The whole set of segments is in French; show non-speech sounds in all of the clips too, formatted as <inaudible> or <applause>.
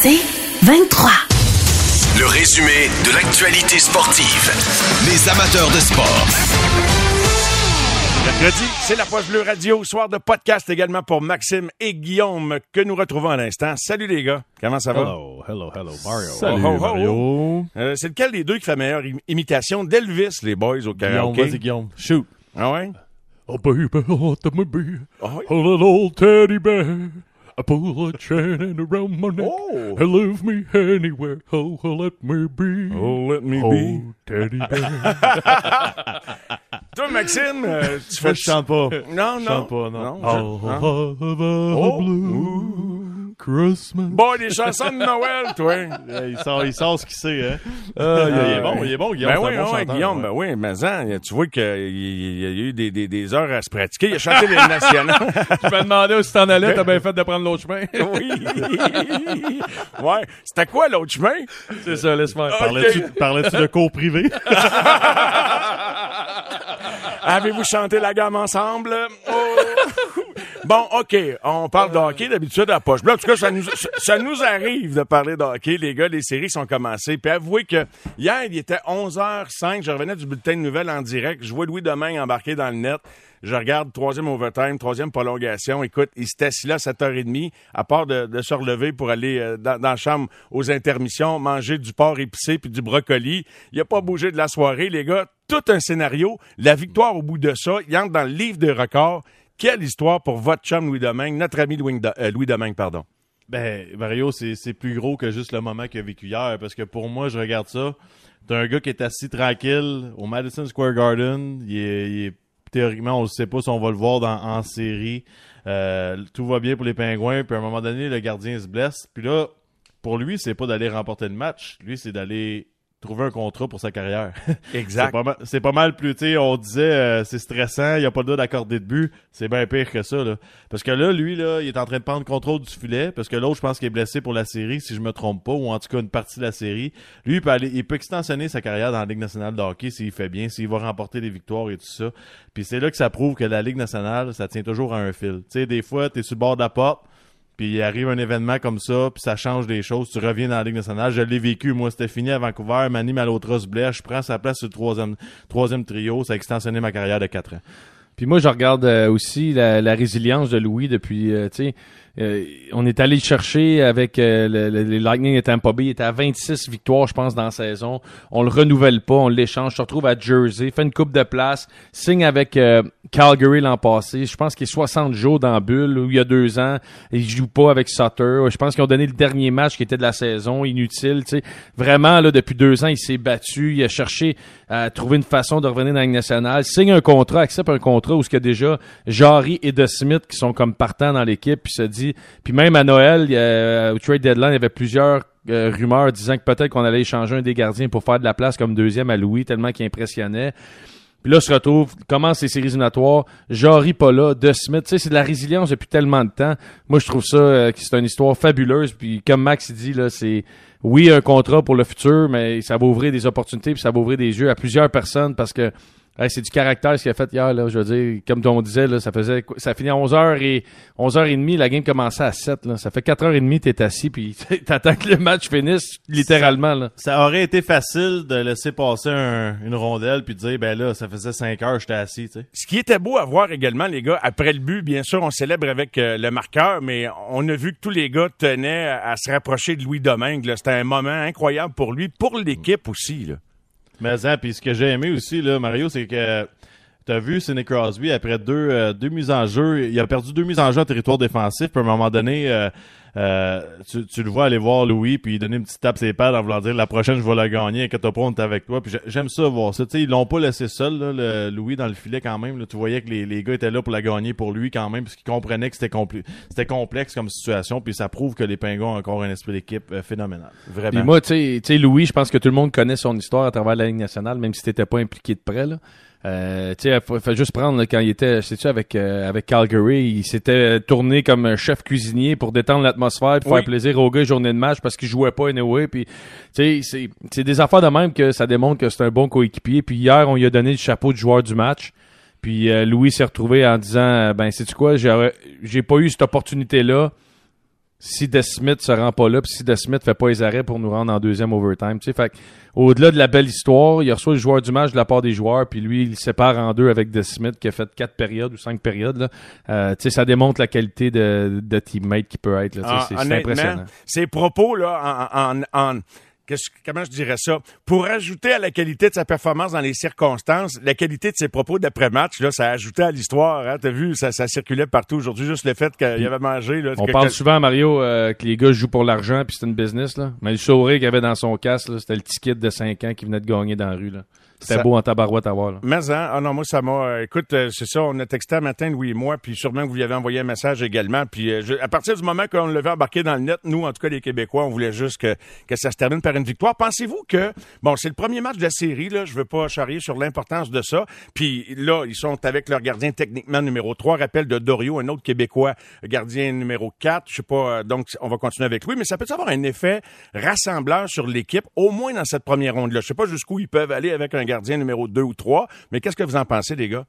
C'est 23. Le résumé de l'actualité sportive. Les amateurs de sport. Mercredi, c'est la Poche Bleue Radio, soir de podcast également pour Maxime et Guillaume que nous retrouvons à l'instant. Salut les gars, comment ça va? Hello, hello, hello, Mario. Salut, Oh, oh, oh. Mario. Euh, c'est lequel des deux qui fait meilleure im- imitation? d'Elvis, les boys, au Guillaume, karaoké? vas-y, Guillaume. Shoot. Ah ouais? Oh, baby, let me be Ah oui? a little teddy bear. I pull a chain around my neck Oh. and leave me anywhere. Oh, let me be. Oh, let me Oh, be. teddy bear. <laughs> Toi, Maxime, euh, tu Moi, fais... je chante pas. Non, Je non. chante pas, non. Non, Oh, je- hein? have a Oh. Christmas. Bon, des chansons de Noël, toi. <laughs> il, sort, il sort ce qu'il sait, hein. Ah, il, il est bon, il est bon, Guillaume. Ben oui, un bon oui, chanteur, Guillaume, ouais. ben oui, mais hein, tu vois qu'il y a eu des, des, des heures à se pratiquer. Il a chanté les nationales. <laughs> Je me demandais où tu t'en allais, t'as bien fait de prendre l'autre chemin. <laughs> oui. Ouais. C'était quoi l'autre chemin? C'est ça, laisse-moi. Parlais-tu de cours privés? Avez-vous chanté la gamme ensemble? Oh. Bon, OK. On parle de hockey d'habitude à poche bleue. En tout cas, ça nous, ça- nous arrive de parler de hockey. Les gars, les séries sont commencées. Puis avouez que hier, il était 11h05. Je revenais du bulletin de nouvelles en direct. Je vois Louis Domingue embarqué dans le net. Je regarde troisième overtime, troisième prolongation. Écoute, il s'était assis là à 7h30, à part de, de se relever pour aller euh, dans, dans la chambre aux intermissions, manger du porc épicé puis du brocoli. Il a pas bougé de la soirée, les gars. Tout un scénario. La victoire au bout de ça, il entre dans le livre des records. Quelle histoire pour votre chum Louis Domingue, notre ami Louis, euh, Domingue, pardon. Ben, Mario, c'est plus gros que juste le moment qu'il a vécu hier, parce que pour moi, je regarde ça. T'as un gars qui est assis tranquille au Madison Square Garden. Il est, il est- théoriquement, on ne sait pas si on va le voir dans, en série. Euh, tout va bien pour les Pingouins, puis à un moment donné, le gardien se blesse. Puis là, pour lui, c'est pas d'aller remporter le match. Lui, c'est d'aller trouver un contrat pour sa carrière. <laughs> C'est pas mal, c'est pas mal plus, tu sais, on disait euh, c'est stressant, il a pas le droit d'accorder de but, c'est bien pire que ça là. Parce que là lui là, il est en train de prendre contrôle du filet parce que l'autre je pense qu'il est blessé pour la série si je me trompe pas ou en tout cas une partie de la série. Lui il peut aller il peut extensionner sa carrière dans la Ligue nationale de hockey s'il fait bien, s'il va remporter des victoires et tout ça. Puis c'est là que ça prouve que la Ligue nationale, ça tient toujours à un fil. Tu sais des fois tu es sur le bord de la porte puis il arrive un événement comme ça, puis ça change des choses. Tu reviens dans la Ligue nationale. Je l'ai vécu, moi, c'était fini à Vancouver. Manny Malotros blesse. Je prends sa place sur troisième, troisième trio. Ça a extensionné ma carrière de 4 ans. Puis moi, je regarde euh, aussi la, la résilience de Louis depuis, euh, tu sais, euh, on est allé chercher avec euh, le, le- les Lightning de Tampa Bay. Il était à 26 victoires, je pense, dans la saison. On le renouvelle pas, on l'échange. Se retrouve à Jersey, fait une coupe de place, signe avec euh, Calgary l'an passé. Je pense qu'il est 60 jours dans la bulle, où il y a deux ans. Il joue pas avec Sutter. Je pense qu'ils ont donné le dernier match qui était de la saison, inutile. Tu sais, vraiment là, depuis deux ans, il s'est battu. Il a cherché à trouver une façon de revenir dans la nationale. Signe un contrat, accepte un contrat où ce qu'il y a déjà Jarry et De Smith qui sont comme partants dans l'équipe, puis se dit, puis même à Noël, a- au trade deadline, il y avait plusieurs euh, rumeurs disant que peut-être qu'on allait échanger un des gardiens pour faire de la place comme deuxième à Louis, tellement qu'il impressionnait. Puis là, se retrouve, commence les séries éliminatoires, Jarry pas là, De Smith, tu sais, c'est de la résilience depuis tellement de temps. Moi, je trouve ça euh, que c'est une histoire fabuleuse. Puis comme Max dit, là, c'est oui, un contrat pour le futur, mais ça va ouvrir des opportunités, puis ça va ouvrir des yeux à plusieurs personnes parce que hey, c'est du caractère ce qu'il a fait hier, là. Je veux dire, comme on disait, là, ça faisait quoi- ça finit à 11h et 11h30, la game commençait à 7, là. Ça fait 4h30, t'es assis, puis <laughs> t'attends que le match finisse, littéralement, là. Ça aurait été facile de laisser passer un- une rondelle puis de dire, ben là, ça faisait 5 heures, j'étais assis, tu sais. Ce qui était beau à voir également, les gars, après le but, bien sûr, on célèbre avec euh, le marqueur, mais on a vu que tous les gars tenaient à, à se rapprocher de Louis Domingue. là. C'était un moment incroyable pour lui, pour l'équipe aussi. Là. Mais hein, puis ce que j'ai aimé aussi, là, Mario, c'est que t'as vu Sidney Crosby, après deux, euh, deux mises en jeu, il a perdu deux mises en jeu en territoire défensif, puis à un moment donné, euh, euh, tu, tu le vois aller voir Louis, puis donner une petite tape ses pads en voulant dire la prochaine, je vais la gagner, inquiète pas, on avec toi. Puis j'ai- j'aime ça voir ça. Tu sais, ils l'ont pas laissé seul, là, le Louis, dans le filet quand même. là. Tu voyais que les, les gars étaient là pour la gagner pour lui quand même, parce qu'ils comprenaient que c'était c'était complexe comme situation, puis ça prouve que les Pingouins ont encore un esprit d'équipe euh, phénoménal. Vraiment. Puis moi, tu sais, Louis, je pense que tout le monde connaît son histoire à travers la Ligue nationale, même si t'étais pas impliqué de près, là. Euh, tu sais, faut, faut juste prendre là, quand il était, sais-tu, avec euh, avec Calgary, il s'était tourné comme chef cuisinier pour détendre l'atmosphère, pour Oui. faire plaisir aux gars journée de match parce qu'il jouait pas anyway. Puis, tu sais, c'est c'est des affaires de même que ça démontre que c'est un bon coéquipier. Puis hier, on lui a donné le chapeau de joueur du match. Puis euh, Louis s'est retrouvé en disant, ben, sais-tu quoi, j'ai pas eu cette opportunité là. Si Des Smith se rend pas là, puis si Des Smith fait pas les arrêts pour nous rendre en deuxième overtime. Tu sais, fait au-delà de la belle histoire, il reçoit le joueur du match de la part des joueurs, puis lui, il sépare en deux avec Des Smith qui a fait quatre périodes ou cinq périodes. Là. Euh, tu sais, ça démontre la qualité de, de teammate qui peut être. Là, Ah, c'est, impressionnant. Ces propos, là, en, en, en- comment je dirais ça? Pour ajouter à la qualité de sa performance dans les circonstances, la qualité de ses propos d'après-match, là, ça a ajouté à l'histoire. Hein? T'as vu, ça, ça circulait partout aujourd'hui, juste le fait qu'il avait mangé. Là, On que- parle que- souvent, Mario, euh, que les gars jouent pour l'argent puis c'est une business. Là. Mais le sourire qu'il avait dans son casque, là, c'était le petit kid de 5 ans qui venait de gagner dans la rue. Là. C'était Ça- beau en tabarouette à voir. Là. Mais hein, ah non, moi ça m'a. euh, écoute, euh, c'est ça, on a texté un matin Louis et moi, puis sûrement que vous lui avez envoyé un message également. Puis euh, je- à partir du moment qu'on l'avait embarqué dans le net, nous, en tout cas les Québécois, on voulait juste que, que ça se termine par une victoire. Pensez-vous que bon, c'est le premier match de la série, là, je veux pas charrier sur l'importance de ça. Puis là, ils sont avec leur gardien techniquement numéro 3, rappel de Dorio, un autre Québécois, gardien numéro 4. Je sais pas, euh, donc on va continuer avec lui, mais ça peut avoir un effet rassembleur sur l'équipe, au moins dans cette première ronde-là. Je sais pas jusqu'où ils peuvent aller avec un gardien numéro 2 ou 3, mais qu'est-ce que vous en pensez, les gars?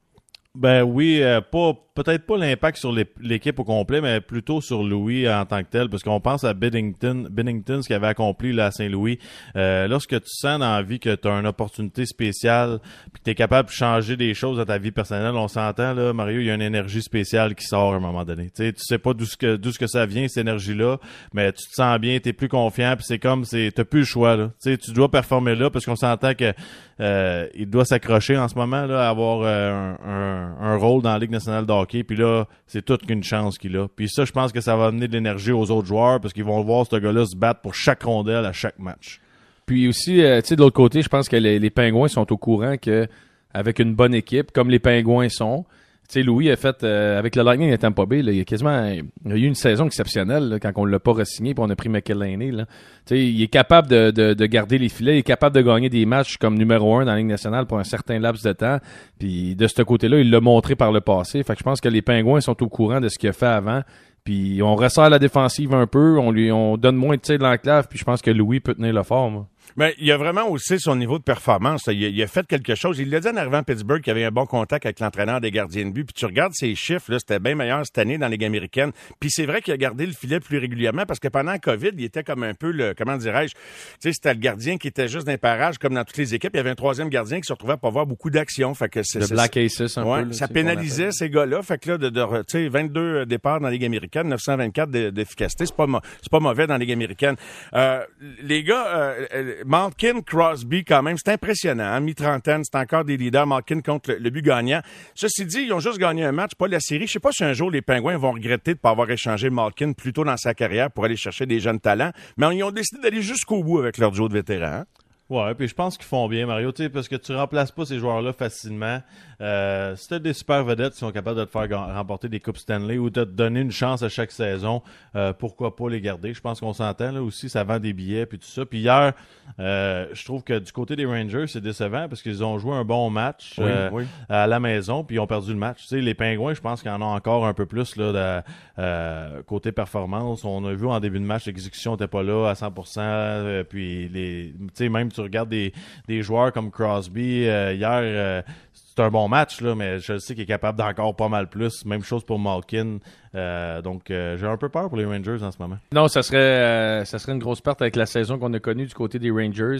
Ben oui, euh, pas peut-être pas l'impact sur l'é- l'équipe au complet, mais plutôt sur Louis en tant que tel, parce qu'on pense à Bennington, Bennington, ce qu'il avait accompli là, à Saint-Louis. Euh, lorsque tu sens dans la vie que tu as une opportunité spéciale, puis que tu es capable de changer des choses dans ta vie personnelle, on s'entend là, Mario, il y a une énergie spéciale qui sort à un moment donné. Tu sais, tu sais pas d'où ce que d'où ce que ça vient cette énergie-là, mais tu te sens bien, tu es plus confiant, puis c'est comme c'est t'as plus le choix là. Tu sais, tu dois performer là parce qu'on s'entend que euh, il doit s'accrocher en ce moment là, à avoir euh, un, un- un rôle dans la Ligue nationale de hockey. Puis là, c'est toute qu'une chance qu'il a. Puis ça, je pense que ça va amener de l'énergie aux autres joueurs parce qu'ils vont voir ce gars-là se battre pour chaque rondelle à chaque match. Puis aussi, euh, tu sais, de l'autre côté, je pense que les, les Pingouins sont au courant que avec une bonne équipe, comme les Pingouins sont, sais, Louis a fait, euh, avec le Lightning de Tampa Bay, là, il a quasiment, il a eu une saison exceptionnelle quand on l'a pas re-signé puis on a pris McElhaney. Là. Tu sais, il est capable de, de, de garder les filets, il est capable de gagner des matchs comme numéro un dans la Ligue nationale pour un certain laps de temps. Puis de ce côté-là, il l'a montré par le passé. Fait que je pense que les Pingouins sont au courant de ce qu'il a fait avant. Puis on resserre la défensive un peu, on lui on donne moins de tirs de l'enclave, puis je pense que Louis peut tenir le fort. Mais il a vraiment aussi son niveau de performance. Il a, il a fait quelque chose. Il l'a dit en arrivant à Pittsburgh qu'il avait un bon contact avec l'entraîneur des gardiens de but. Puis tu regardes ses chiffres, là, c'était bien meilleur cette année dans les Ligues américaines. Puis c'est vrai qu'il a gardé le filet plus régulièrement parce que pendant la COVID, il était comme un peu le, comment dirais-je, tu sais, c'était le gardien qui était juste d'un parage comme dans toutes les équipes. Il y avait un troisième gardien qui se retrouvait à pas avoir beaucoup d'action. Fait que c'est, Le Black Aces un Ouais, peu. là, ça pénalisait ces gars-là. Fait que là, de, de tu sais, 22 départs dans la Ligue américaine, 924 de- d'efficacité, c'est pas, c'est pas mauvais dans la Ligue américaine. Euh, les gars, euh, euh, Malkin, Crosby, quand même, c'est impressionnant. Hein? Mi-trentaine, c'est encore des leaders. Malkin contre le, but gagnant. Ceci dit, ils ont juste gagné un match, pas la série. Je sais pas si un jour les Pingouins vont regretter de pas avoir échangé Malkin plus tôt dans sa carrière pour aller chercher des jeunes talents. Mais ils ont décidé d'aller jusqu'au bout avec leur duo de vétérans. Ouais, puis je pense qu'ils font bien, Mario, tu sais, parce que tu remplaces pas ces joueurs-là facilement. Euh, si t'as des super vedettes qui sont capables de te faire remporter des Coupes Stanley ou de te donner une chance à chaque saison, euh, pourquoi pas les garder? Je pense qu'on s'entend là aussi, ça vend des billets puis tout ça. Puis hier, euh, je trouve que du côté des Rangers, c'est décevant parce qu'ils ont joué un bon match Oui, euh, oui. à la maison puis ils ont perdu le match. Tu sais, les Pingouins, je pense qu'ils en ont encore un peu plus là, de, euh, côté performance. On a vu en début de match, l'exécution n'était pas là à 100%. euh, puis les, tu sais, même tu regardes des, des joueurs comme Crosby euh, hier. euh, c'est un bon match, là, mais je sais qu'il est capable d'encore pas mal plus. Même chose pour Malkin. Euh, donc, euh, j'ai un peu peur pour les Rangers en ce moment. Non, ça serait, euh, ça serait une grosse perte avec la saison qu'on a connue du côté des Rangers.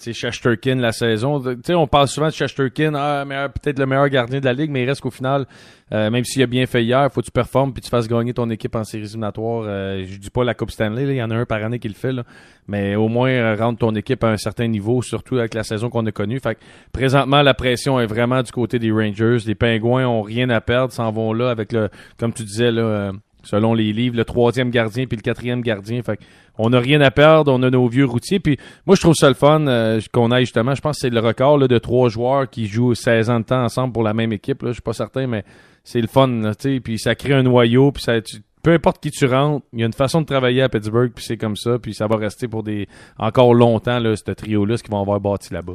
Tu sais, la saison. Tu sais, on parle souvent de Shesterkin, ah, meilleur- peut-être le meilleur gardien de la ligue, mais il reste qu'au final, même s'il a bien fait hier, faut que tu performes puis tu fasses gagner ton équipe en séries éliminatoires. Je dis pas la Coupe Stanley, il y en a un par année qui le fait, mais au moins rendre ton équipe à un certain niveau, surtout avec la saison qu'on a connue. Fait que présentement, la pression est vraiment du côté des Rangers. Les Pingouins ont rien à perdre, s'en vont là avec le, comme tu disais euh, selon les livres, le troisième gardien puis le quatrième gardien. Fait on n'a rien à perdre, on a nos vieux routiers. Puis moi, je trouve ça le fun euh, qu'on aille justement. Je pense que c'est le record là, de trois joueurs qui jouent 16 ans de temps ensemble pour la même équipe. Là. Je suis pas certain, mais c'est le fun. Là, puis ça crée un noyau. Puis peu importe qui tu rentres, il y a une façon de travailler à Pittsburgh. Puis c'est comme ça. Puis ça va rester pour des encore longtemps là, ce trio-là, ce qu'ils vont avoir bâti là-bas.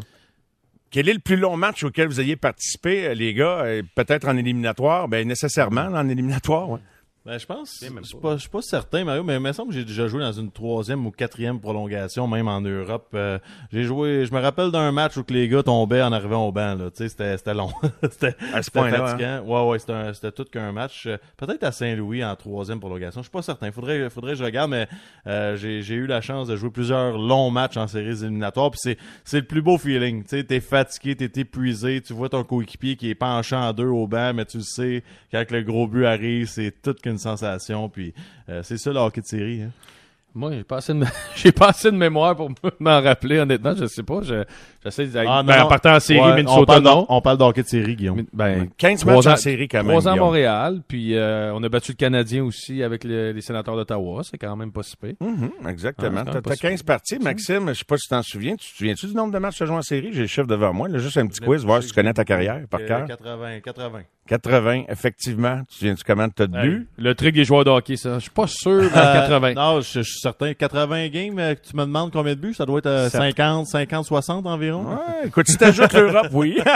Quel est le plus long match auquel vous ayez participé, euh, les gars? Euh, Peut-être en éliminatoire? Ben, nécessairement en éliminatoire. Ben, je pense, je suis pas, je suis pas certain, Mario, mais il me semble que j'ai déjà joué dans une troisième ou quatrième prolongation, même en Europe. Euh, j'ai joué, je me rappelle d'un match où que les gars tombaient en arrivant au banc, là. Tu sais, c'était, c'était long. <laughs> c'était, hein? fatigant. Ouais, ouais, c'était, un- c'était tout qu'un match. Euh, Peut-être à Saint-Louis en troisième prolongation. Je suis pas certain. Faudrait, faudrait que je regarde, mais euh, j'ai, j'ai eu la chance de jouer plusieurs longs matchs en séries éliminatoires. Puis c'est, c'est le plus beau feeling. Tu sais, t'es fatigué, t'es épuisé, tu vois ton coéquipier qui est penchant en deux au banc, mais tu le sais quand le gros but arrive, c'est toute qu'une sensation. Puis euh, c'est ça le hockey de série. Hein. Moi, j'ai pas assez de, <laughs> j'ai pas assez de mémoire pour <laughs> m'en rappeler, honnêtement. Je sais pas. Je, j'essaie de, Ah, ben, en partant en série, Ouais, on Minnesota, parle non. On parle d'hockey de série, Guillaume. Ben, 15 trois matchs en série quand même. Trois ans à. Montréal, puis euh, on a battu le Canadien aussi avec le- les sénateurs d'Ottawa. C'est quand même pas si pire. Mhm, exactement. Ah, T'as pas t'as super. 15 parties, Maxime. Je sais pas si tu t'en souviens. Tu te souviens-tu du nombre de matchs que tu as joué en série? J'ai le chiffre devant moi. Là, juste un petit quiz, voir si tu connais ta carrière par Euh, cœur. 80, 80. 80, effectivement. Tu te souviens-tu comment t'as de buts? Le truc des joueurs de hockey, ça. Je suis pas sûr, mais Euh, 80. Non, je, je suis certain. 80 games, euh, tu me demandes combien de buts? Ça doit être euh, Sept. 50, 50, 60 environ. Ouais, écoute, si t'ajoutes l'Europe, oui. <laughs>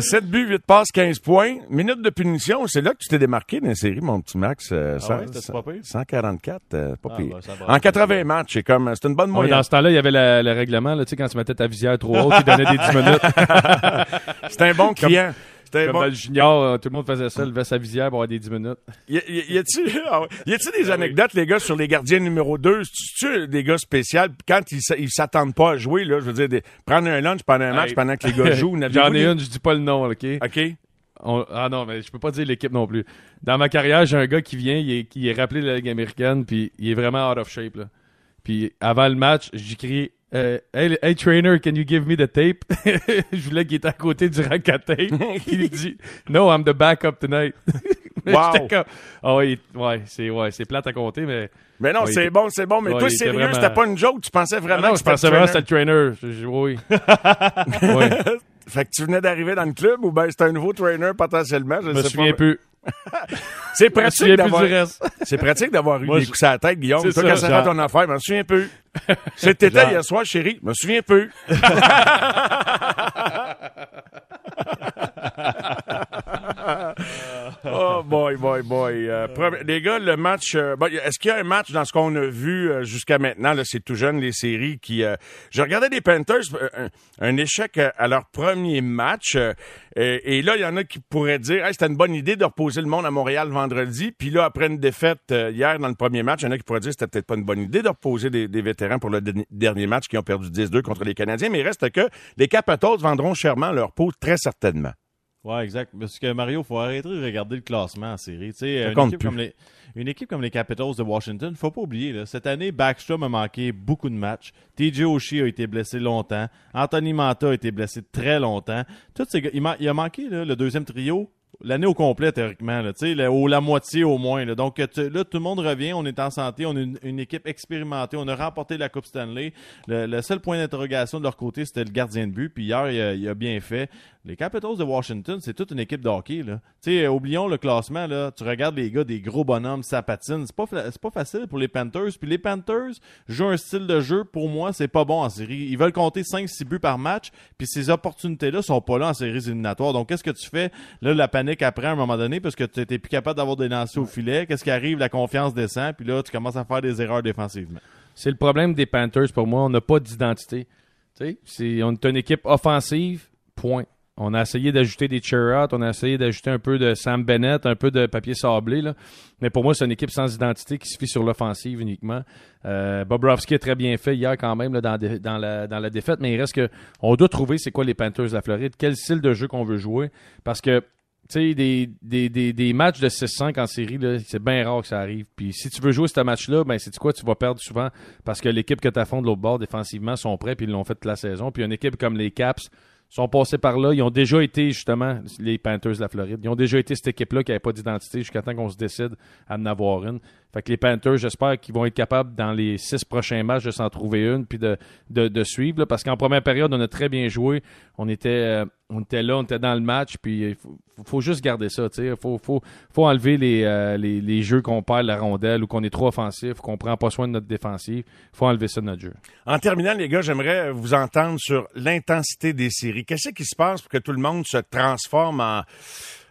7 buts, 8 passes, 15 points. Minute de punition, c'est là que tu t'es démarqué dans la série, mon petit Max. euh, Ah ouais, pas pire? 144, euh, pas Ah, pire. va. en 80 matchs, c'est comme, c'est une bonne Ouais, moyenne. dans ce temps-là, il y avait le règlement, là, tu sais, quand tu mettais ta visière trop haute, il donnait des 10 minutes. <laughs> C'est un bon client. Un Comme bon- dans le junior, euh, tout le monde faisait ça, levait sa visière pour avoir des 10 minutes. Y, y, y a-tu <laughs> ah ouais. Y a-tu des anecdotes, les gars, sur les gardiens numéro 2? C'est-tu des gars spéciaux? Quand ils ils s'attendent pas à jouer, là, je veux dire, des- prendre un lunch pendant un match Hey. pendant que les gars jouent. <laughs> J'en ai une, je dis pas le nom, OK? OK. On- ah non, mais je peux pas dire l'équipe non plus. Dans ma carrière, j'ai un gars qui vient, il est, qui est rappelé de la Ligue américaine, puis il est vraiment out of shape. Là. Puis avant le match, j'ai crié euh, hey, hey trainer, can you give me the tape? <laughs> je voulais qu'il était à côté du rack à tape. <laughs> il dit No, I'm the backup tonight. <laughs> Wow. comme, Ah ouais, ouais, c'est ouais, c'est plate à compter, mais Mais non, Ouais, c'est bon, c'est bon. Mais Ouais, toi, sérieux, vraiment- c'était pas une joke. Tu pensais Ah vraiment non, que je pensais vraiment que c'était le trainer. Je- je- oui. oui. Fait que tu venais d'arriver dans le club ou ben c'était un nouveau trainer potentiellement? Je me sais souviens pas. plus. <laughs> C'est Je me pratique souviens plus d'avoir, <laughs> c'est pratique d'avoir eu Moi, des je- coups à la tête, Guillaume. C'est Toi, ça, quand ça genre- fait ton affaire, je me souviens plus. <laughs> C'était hier soir, chérie. Je me souviens plus. <laughs> oh boy, boy, boy. Euh, premi- les gars, le match. euh, Est-ce qu'il y a un match dans ce qu'on a vu euh, jusqu'à maintenant? C'est tout jeune, les séries qui. euh, je regardais les Panthers, euh, un, un échec à leur premier match. et, et là, il y en a qui pourraient dire hey, c'était une bonne idée de reposer le monde à Montréal vendredi. Puis là, après une défaite hier dans le premier match, il y en a qui pourraient dire c'était peut-être pas une bonne idée de reposer des, des vétérans pour le dernier- dernier match qui ont perdu 10-2 contre les Canadiens. Mais il reste que les Capitals vendront chèrement leur peau très certainement. Ouais, exact. Parce que Mario, faut arrêter de regarder le classement en série. Tu sais, une, équipe comme les, une équipe comme les Capitals de Washington, faut pas oublier, là, cette année, Backstrom a manqué beaucoup de matchs. TJ Oshie a été blessé longtemps. Anthony Manta a été blessé très longtemps. Tous ces gars, il, il a manqué là, le deuxième trio. L'année au complet, théoriquement, là, tu sais, la- ou la moitié au moins. là. Donc là, tout le monde revient, on est en santé, on est une, une équipe expérimentée, on a remporté la Coupe Stanley. Le, le seul point d'interrogation de leur côté, c'était le gardien de but. Puis hier, il a, il a bien fait. Les Capitals de Washington, c'est toute une équipe de hockey. Là. Euh, oublions le classement. Là. Tu regardes les gars, des gros bonhommes, ça patine. C'est pas, pas facile pour les Panthers. Puis les Panthers jouent un style de jeu, pour moi, c'est pas bon en série. Ils veulent compter 5-6 buts par match. Puis ces opportunités-là sont pas là en séries éliminatoires. Donc, qu'est-ce que tu fais? Là, la panique après, à un moment donné, parce que tu n'étais plus capable d'avoir des lancers au filet. Qu'est-ce qui arrive? La confiance descend. Puis là, tu commences à faire des erreurs défensivement. C'est le problème des Panthers pour moi. On n'a pas d'identité. Tu sais, c'est- on est une équipe offensive, point. On a essayé d'ajouter des Chariot, on a essayé d'ajouter un peu de Sam Bennett, un peu de papier sablé. Là. Mais pour moi, c'est une équipe sans identité qui se fie sur l'offensive uniquement. Euh, Bobrovski a très bien fait hier quand même dans, la, défaite, mais il reste que on doit trouver c'est quoi les Panthers de la Floride, quel style de jeu qu'on veut jouer. Parce que tu sais, des, des, matchs de 6-5 en série, c'est bien rare que ça arrive. Puis si tu veux jouer ce match-là, ben c'est quoi, tu vas perdre souvent parce que l'équipe que tu affrontes de l'autre bord défensivement sont prêts puis ils l'ont fait toute la saison. Puis une équipe comme les Caps sont passés par là. Ils ont déjà été justement les Panthers de la Floride. Ils ont déjà été cette équipe-là qui n'avait pas d'identité jusqu'à temps qu'on se décide à en avoir une. Fait que les Panthers, j'espère qu'ils vont être capables dans les six prochains matchs de s'en trouver une puis de, de, de suivre. là, parce qu'en première période, on a très bien joué. On était, euh, on était là, on était dans le match. Puis il faut, faut juste garder ça. Il faut, faut, faut enlever les, euh, les, les jeux qu'on perd la rondelle ou qu'on est trop offensif, qu'on prend pas soin de notre défensive. faut enlever ça de notre jeu. En terminant, les gars, j'aimerais vous entendre sur l'intensité des séries. Qu'est-ce qui se passe pour que tout le monde se transforme en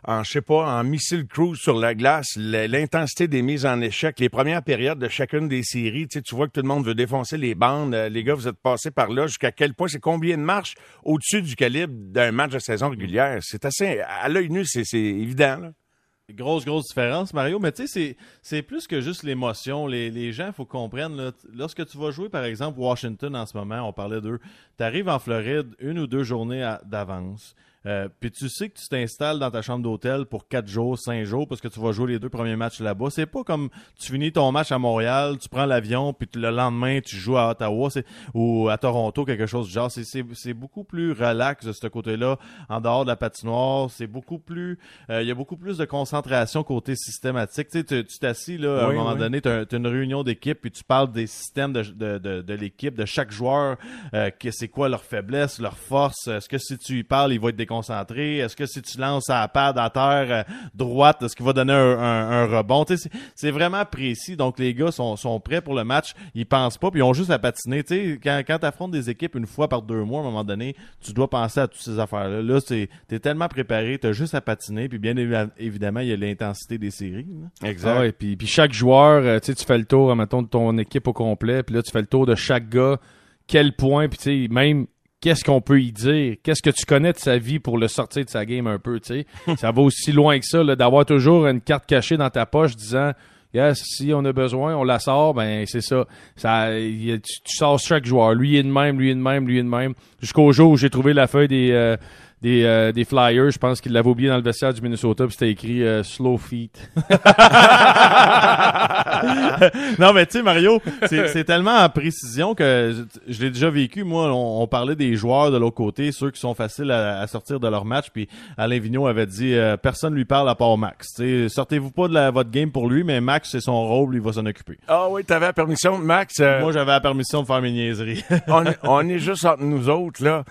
en, je sais pas, en missile cruise sur la glace, l'intensité des mises en échec, les premières périodes de chacune des séries, tu, vois que tout le monde veut défoncer les bandes. Euh, les gars, vous êtes passés par là. Jusqu'à quel point, c'est combien de marches au-dessus du calibre d'un match de saison régulière? C'est assez, à l'œil nu, c'est évident. Là. Grosse, grosse différence, Mario. Mais tu sais, c'est plus que juste l'émotion. Les, les gens, il faut comprendre, lorsque tu vas jouer, par exemple, Washington en ce moment, on parlait d'eux, tu arrives en Floride une ou deux journées d'avance. Euh, puis tu sais que tu t'installes dans ta chambre d'hôtel pour 4 jours, 5 jours, parce que tu vas jouer les deux premiers matchs là-bas. C'est pas comme tu finis ton match à Montréal, tu prends l'avion, puis le lendemain, tu joues à Ottawa ou à Toronto, quelque chose du genre. C'est beaucoup plus relax de ce côté-là, en dehors de la patinoire. C'est beaucoup plus... Euh, il y a beaucoup plus de concentration côté systématique. Tu sais, tu t'assis, là, à un moment donné, tu as, une réunion d'équipe, puis tu parles des systèmes de, de, de, de l'équipe, de chaque joueur, euh, que c'est quoi leur faiblesse, leur force. Est-ce que si tu y parles, il va être concentré? Est-ce que si tu lances à la pad à terre euh, droite, est-ce qu'il va donner un, rebond? C'est vraiment précis. Donc, les gars sont, sont prêts pour le match. Ils pensent pas, puis ils ont juste à patiner. quand quand tu affrontes des équipes une fois par deux mois, à un moment donné, tu dois penser à toutes ces affaires-là. Là, tu es tellement préparé, tu as juste à patiner. Puis bien évidemment, il y a l'intensité des séries. Exact. Ah puis, puis chaque joueur, euh, tu fais le tour, mettons, de ton équipe au complet. Puis là, tu fais le tour de chaque gars quel point, puis tu sais, même qu'est-ce qu'on peut y dire? Qu'est-ce que tu connais de sa vie pour le sortir de sa game un peu, tu sais? <laughs> ça va aussi loin que ça, d'avoir toujours une carte cachée dans ta poche disant Yes, si on a besoin, on la sort, ben c'est ça. ça tu, sors chaque joueur. Lui est de même, lui est de même, lui est de même. Jusqu'au jour où j'ai trouvé la feuille des, euh, des, euh, des flyers. Je pense qu'il l'avait oublié dans le vestiaire du Minnesota, puis c'était écrit euh, Slow Feet. <laughs> non, mais tu sais, Mario, c'est <laughs> tellement en précision que je, l'ai déjà vécu. Moi, on, parlait des joueurs de l'autre côté, ceux qui sont faciles à, sortir de leur match. Puis Alain Vigneault avait dit euh, personne lui parle à part Max. Sortez-vous pas de la, votre game pour lui, mais Max, c'est son rôle, il va s'en occuper. Ah oui, t'avais la permission de Max. Moi, j'avais la permission de faire mes niaiseries. <laughs> on, on, est juste entre nous autres, là.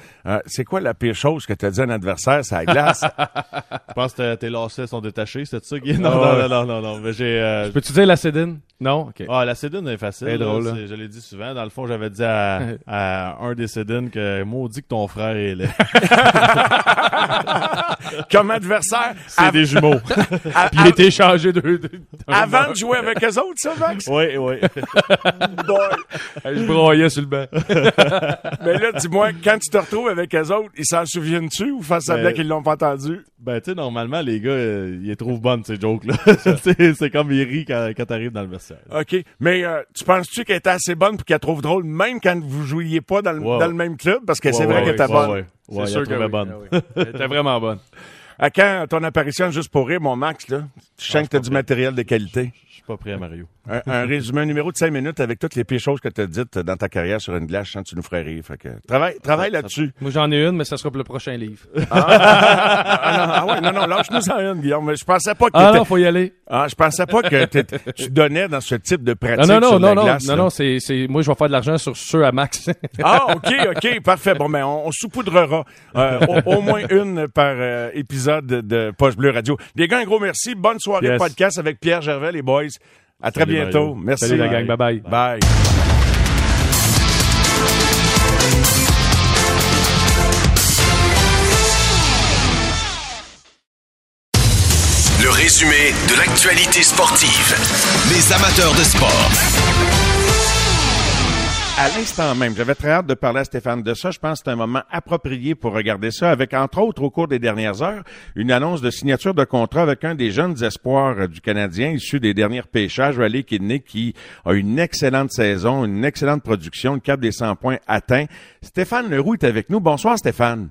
c'est quoi la pire chose que t'as dit un adversaire, c'est la glace. <laughs> Je pense que tes lacets sont détachés, c'est ça, Guy? Non, non, non, non, non, mais j'ai... Euh... Peux-tu dire la cédine? Non? OK. Ah, la cédine est facile. C'est drôle, Je l'ai dit souvent. Dans le fond, j'avais dit à, <laughs> à un des cédines que maudit que ton frère est là. <laughs> Comme adversaire. C'est des jumeaux. Puis il était échangé de, Avant de jouer avec eux autres, ça, Max? Oui, oui. Je broyais sur le banc. Mais là, dis-moi, quand tu te retrouves avec eux autres, ils s'en souviennent-tu? <laughs> ou face à bien qu'ils l'ont pas entendu? Ben, tu sais, normalement, les gars, euh, ils trouvent bonnes, ces jokes-là. <laughs> c'est comme ils rient quand, quand t'arrives dans le vestiaire. OK. Mais euh, tu penses-tu qu'elle était assez bonne pour qu'elle trouve drôle, même quand vous jouiez pas dans le, dans le même club? Parce que c'est vrai qu'elle était bonne. C'est sûr qu'elle était bonne. elle était vraiment bonne. À quand ton apparition juste pour rire, mon Max, là? Tu sens que t'as du matériel de qualité. Je suis pas prêt, Mario. Un, résumé, un numéro de 5 minutes avec toutes les pires choses que tu as dites dans ta carrière sur une glace, je tu nous ferais rire. Fait que, travaille, travaille là-dessus. Moi, j'en ai une, mais ça sera pour le prochain livre. Ah, ah, non, ah ouais, non, non, lâche-nous en une, Guillaume. Je pensais pas que Ah non, faut y aller. Ah, je pensais pas que tu donnais dans ce type de pratique non, non, sur non, la glace. Non, non, non, c'est, c'est, moi, je vais faire de l'argent sur ceux à max. <laughs> ah, OK, OK, parfait. Bon, ben, on, on saupoudrera euh, au, moins une par euh, épisode de Poche Bleu Radio. Les gars, un gros merci. Bonne soirée podcast avec Pierre Gervais, les boys. À très bientôt. Merci. Salut la gang. Bye bye. Bye. Le résumé de l'actualité sportive. Les amateurs de sport à l'instant même. J'avais très hâte de parler à Stéphane de ça. Je pense que c'est un moment approprié pour regarder ça, avec entre autres au cours des dernières heures, une annonce de signature de contrat avec un des jeunes espoirs du Canadien issu des derniers pêchages, Riley Kidney, qui a une excellente saison, une excellente production, le cap des 100 points atteint. Stéphane Leroux est avec nous. Bonsoir Stéphane.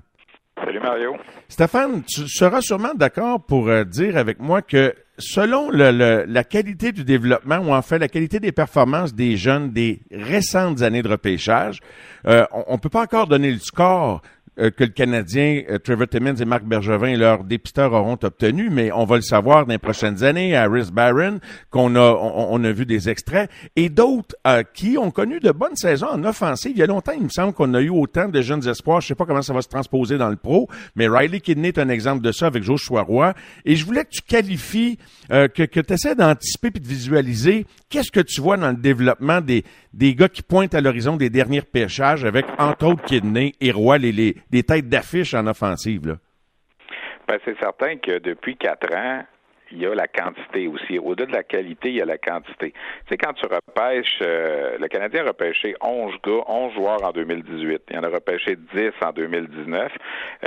Salut Mario. Stéphane, tu seras sûrement d'accord pour euh, dire avec moi que selon le, la qualité du développement, ou en fait la qualité des performances des jeunes des récentes années de repêchage, euh, on ne peut pas encore donner le score euh, que le Canadien euh, Trevor Timmins et Marc Bergevin, leurs dépisteurs, auront obtenu, mais on va le savoir dans les prochaines années. Harris Barron, qu'on a, on, a vu des extraits, et d'autres euh, qui ont connu de bonnes saisons en offensive. Il y a longtemps, il me semble qu'on a eu autant de jeunes espoirs. Je sais pas comment ça va se transposer dans le pro, mais Riley Kidney est un exemple de ça avec Joshua Roy. Et je voulais que tu qualifies, que, que tu essaies d'anticiper puis de visualiser qu'est-ce que tu vois dans le développement des, des gars qui pointent à l'horizon des derniers pêchages avec, entre Kidney et Roy, les, des têtes d'affiche en offensive? Ben, c'est certain que depuis quatre ans, il y a la quantité aussi. Au-delà de la qualité, il y a la quantité. Sais, quand tu repêches, euh, le Canadien a repêché 11 gars, 11 joueurs en 2018. Il en a repêché 10 en 2019.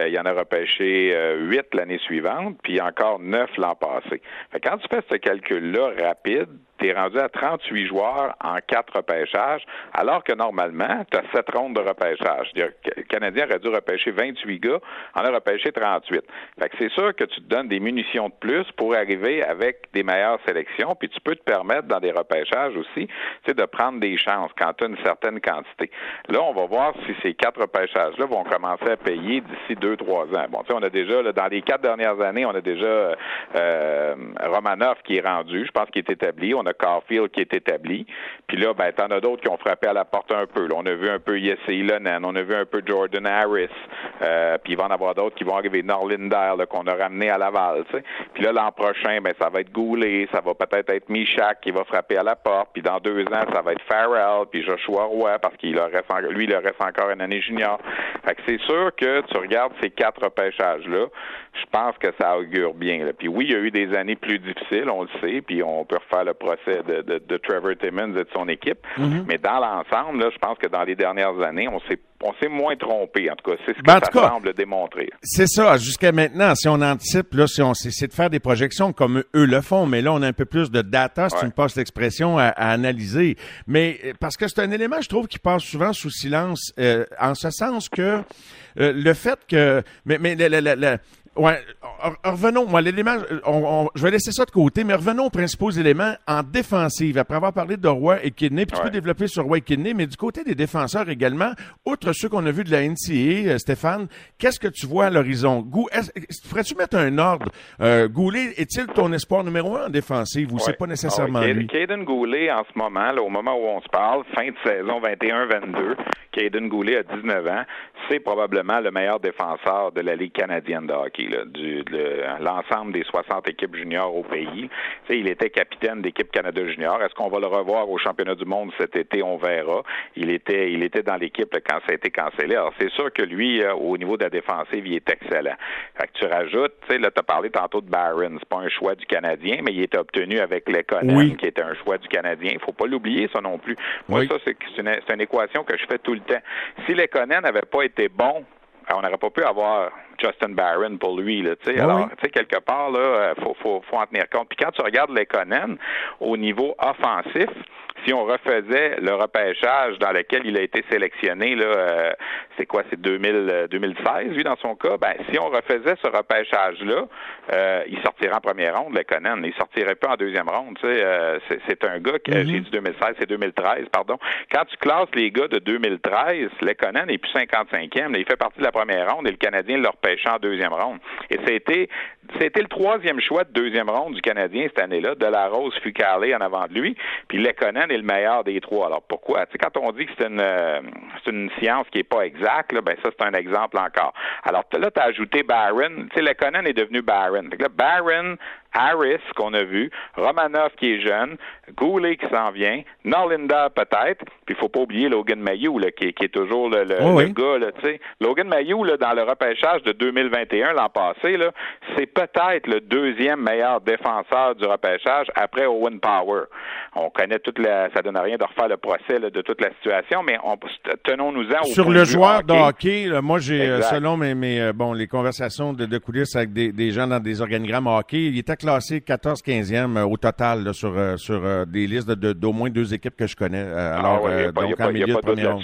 Euh, il en a repêché euh, 8 l'année suivante, puis encore 9 l'an passé. Fait quand tu fais ce calcul-là rapide, tu es rendu à 38 joueurs en 4 repêchages, alors que normalement, tu as 7 rondes de repêchage. Le Canadien aurait dû repêcher 28 gars, en a repêché 38. Fait que c'est sûr que tu te donnes des munitions de plus pour arriver avec des meilleures sélections, puis tu peux te permettre dans des repêchages aussi, de prendre des chances quand tu as une certaine quantité. Là, on va voir si ces quatre repêchages-là vont commencer à payer d'ici 2-3 ans. Bon, tu sais, on a déjà, là, dans les quatre dernières années, on a déjà euh, Romanov qui est rendu, je pense qu'il est établi. Carfield qui est établi. Puis là, ben, t'en as d'autres qui ont frappé à la porte un peu. Là, on a vu un peu Jesse Ilonen, on a vu un peu Jordan Harris, euh, puis il va en avoir d'autres qui vont arriver. Norlinder, qu'on a ramené à Laval, tu sais. Puis là, l'an prochain, ben, ça va être Goulet, ça va peut-être être Michak qui va frapper à la porte. Puis dans deux ans, ça va être Farrell, puis Joshua Roy, parce qu'il reste lui, il reste encore une année junior. Fait que c'est sûr que tu regardes ces quatre repêchages-là, je pense que ça augure bien. Là. Puis oui, il y a eu des années plus difficiles, on le sait, puis on peut refaire le procès de, de, de Trevor Timmons et de son équipe. Mhm. Mais dans l'ensemble, je pense que dans les dernières années, on s'est on s'est moins trompé, en tout cas. C'est ce que Ben, en ça cas, semble démontrer. C'est ça. Jusqu'à maintenant, si on anticipe, là, si on c'est de faire des projections comme eux le font, mais là, on a un peu plus de data, si tu Ouais. me passes l'expression, à, à analyser. Mais euh, parce que c'est un élément, je trouve, qui passe souvent sous silence, euh, en ce sens que euh, le fait que, mais, mais le- Ouais, re- revenons, moi, l'élément, on, on- je vais laisser ça de côté, mais revenons aux principaux éléments en défensive. Après avoir parlé de Roy et Kidney, puis tu Ouais. peux développer sur Roy et Kidney, mais du côté des défenseurs également, outre ceux qu'on a vus de la NCAA, euh, Stéphane, qu'est-ce que tu vois à l'horizon? Gou, Ferais-tu mettre un ordre? Euh, Goulet, est-il ton espoir numéro un en défensive ou c'est Ouais. pas nécessairement Ah oui, lui? Caden Goulet, en ce moment, là, au moment où on se parle, fin de saison 21-22, Caden Goulet a 19 ans. C'est probablement le meilleur défenseur de la Ligue canadienne de hockey, là, du, de l'ensemble des 60 équipes juniors au pays. Il était capitaine d'équipe Canada junior. Est-ce qu'on va le revoir au championnat du monde cet été? On verra. Il était, il était dans l'équipe quand ça a été cancellé. Alors, c'est sûr que lui, euh, au niveau de la défensive, il est excellent. Fait que tu rajoutes, tu sais, là, tu as parlé tantôt de Barron. C'est pas un choix du Canadien, mais il était obtenu avec Lekonen, Oui. qui était un choix du Canadien. Il faut pas l'oublier, ça non plus. Moi, Oui. ça, c'est une, équation que je fais tout le temps. Si Lekonen n'avait pas été bon, on n'aurait pas pu avoir Justin Barron pour lui. Là, tu sais. Oui, Alors, tu sais, quelque part, là, euh, faut, faut, faut en tenir compte. Puis quand tu regardes Lekonen au niveau offensif, si on refaisait le repêchage dans lequel il a été sélectionné, là, euh, c'est quoi, c'est 2000, euh, 2016, lui, dans son cas, ben, si on refaisait ce repêchage-là, euh, il sortirait en première ronde, Lekonen. Il sortirait pas en deuxième ronde. Tu sais, euh, c'est, c'est un gars qui, Mhm. j'ai dit 2016, c'est 2013, pardon. Quand tu classes les gars de 2013, Lekonen est plus 55e, mais il fait partie de la première ronde et le Canadien l'a repêché en deuxième ronde. Et c'était, c'était le troisième choix de deuxième ronde du Canadien cette année-là. De la Rose fut calé en avant de lui, puis Lekonen est le meilleur des trois. Alors pourquoi? Tu sais, quand on dit que c'est une, euh, une science qui est pas exacte, là, ben ça, c'est un exemple encore. Alors là, tu as ajouté Barron. Tu sais, Lekonen est devenu Barron. Fait que là, Barron, Harris, qu'on a vu, Romanov qui est jeune, Goulet qui s'en vient, Norlinder peut-être, puis il faut pas oublier Logan Mayou, là, qui, est- qui est toujours le, le, Oh le gars, là, tu sais. Logan Mayou, là, dans le repêchage de 2021, l'an passé, là, c'est peut-être le deuxième meilleur défenseur du repêchage après Owen Power. On connaît toute la, ça donne rien de refaire le procès là, de toute la situation, mais on, tenons-nous-en au Sur le joueur de hockey. là, moi j'ai euh, Exact. selon mes, mes euh, bon les conversations de, de coulisses avec des, des gens dans des organigrammes hockey, il était classé 14-15e euh, au total là, sur euh, sur euh, des listes de- de- d'au moins deux équipes que je connais. Euh, alors ah ouais, euh, donc pas- en milieu de de première.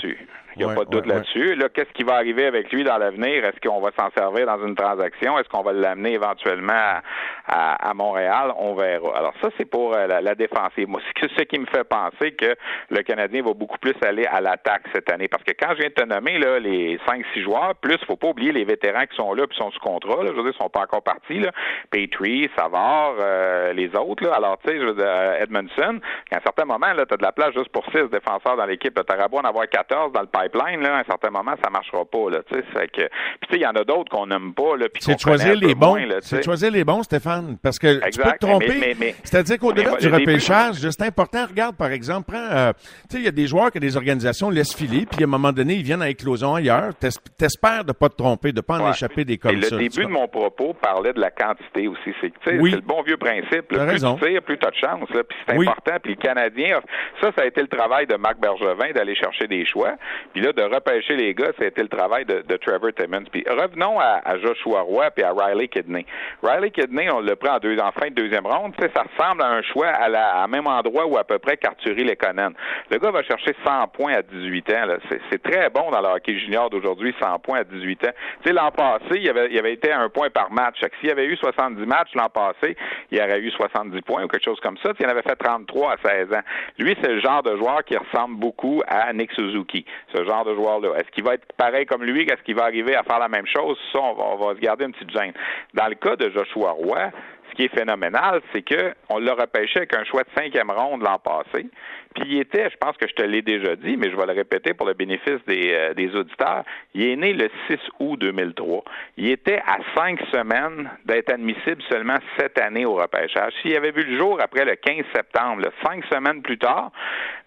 Il n'y a Ouais, pas de doute ouais, là-dessus. Là, qu'est-ce qui va arriver avec lui dans l'avenir? Est-ce qu'on va s'en servir dans une transaction? Est-ce qu'on va l'amener éventuellement à, à- à Montréal? On verra. Alors ça, c'est pour euh, la, la défensive. Moi, c'est ce qui me fait penser que le Canadien va beaucoup plus aller à l'attaque cette année. Parce que quand je viens de te nommer là, les 5-6 joueurs, plus, faut pas oublier les vétérans qui sont là puis sont sous contrat. Là, je veux dire, ils sont pas encore partis. Là. Petrie, Savard, euh, les autres. Là. Alors, tu sais, je veux dire, euh, Edmondson, à un certain moment, tu as de la place juste pour 6 défenseurs dans l'équipe. Tu aurais beau en avoir 14 dans le pipeline, là, à un certain moment, ça marchera pas, là, que, puis, il y en a d'autres qu'on n'aime pas, là, C'est choisir les bons. C'est choisir les bons, Stéphane, parce que tu peux te tromper. C'est-à-dire qu'au-delà du repêchage, c'est important. Regarde, par exemple, prends, euh, il y a des joueurs que des organisations laissent filer, puis à un moment donné, ils viennent à éclosion ailleurs. T'espères de pas te tromper, de pas en échapper des comme ça. Le début de mon propos parlait de la quantité aussi. C'est le bon vieux principe. plus raison. tu tires, plus tu as de chance. Puis c'est important. Puis les Canadiens, ça, ça a été le travail de Marc Bergevin d'aller chercher des choix. Puis là, de repêcher les gars, été le travail de, Trevor Timmons. Puis revenons à, Joshua Roy puis à Riley Kidney. Riley Kidney, on le prend en, deux, en fin de deuxième ronde. ça ressemble à un choix à, la, même endroit où à peu près qu'Arthurie Lekonen. Le gars va chercher 100 points à 18 ans. C'est très bon dans le hockey junior d'aujourd'hui, 100 points à 18 ans. Tu sais, l'an passé, il avait, il avait été un point par match. S'il y avait eu 70 matchs l'an passé, il aurait eu 70 points ou quelque chose comme ça. Il en avait fait 33 à 16 ans. Lui, c'est le genre de joueur qui ressemble beaucoup à Nick Suzuki, genre de joueur-là? Est-ce qu'il va être pareil comme lui? Est-ce qu'il va arriver à faire la même chose? Ça, on va, on va se garder une petite gêne. Dans le cas de Joshua Roy, ce qui est phénoménal, c'est qu'on l'a repêché avec un choix de cinquième ronde l'an passé. Puis il était, je pense que je te l'ai déjà dit, mais je vais le répéter pour le bénéfice des, euh, des auditeurs, il est né le 6 août 2003. Il était à cinq semaines d'être admissible seulement cette année au repêchage. S'il avait vu le jour après le 15 septembre, cinq semaines plus tard,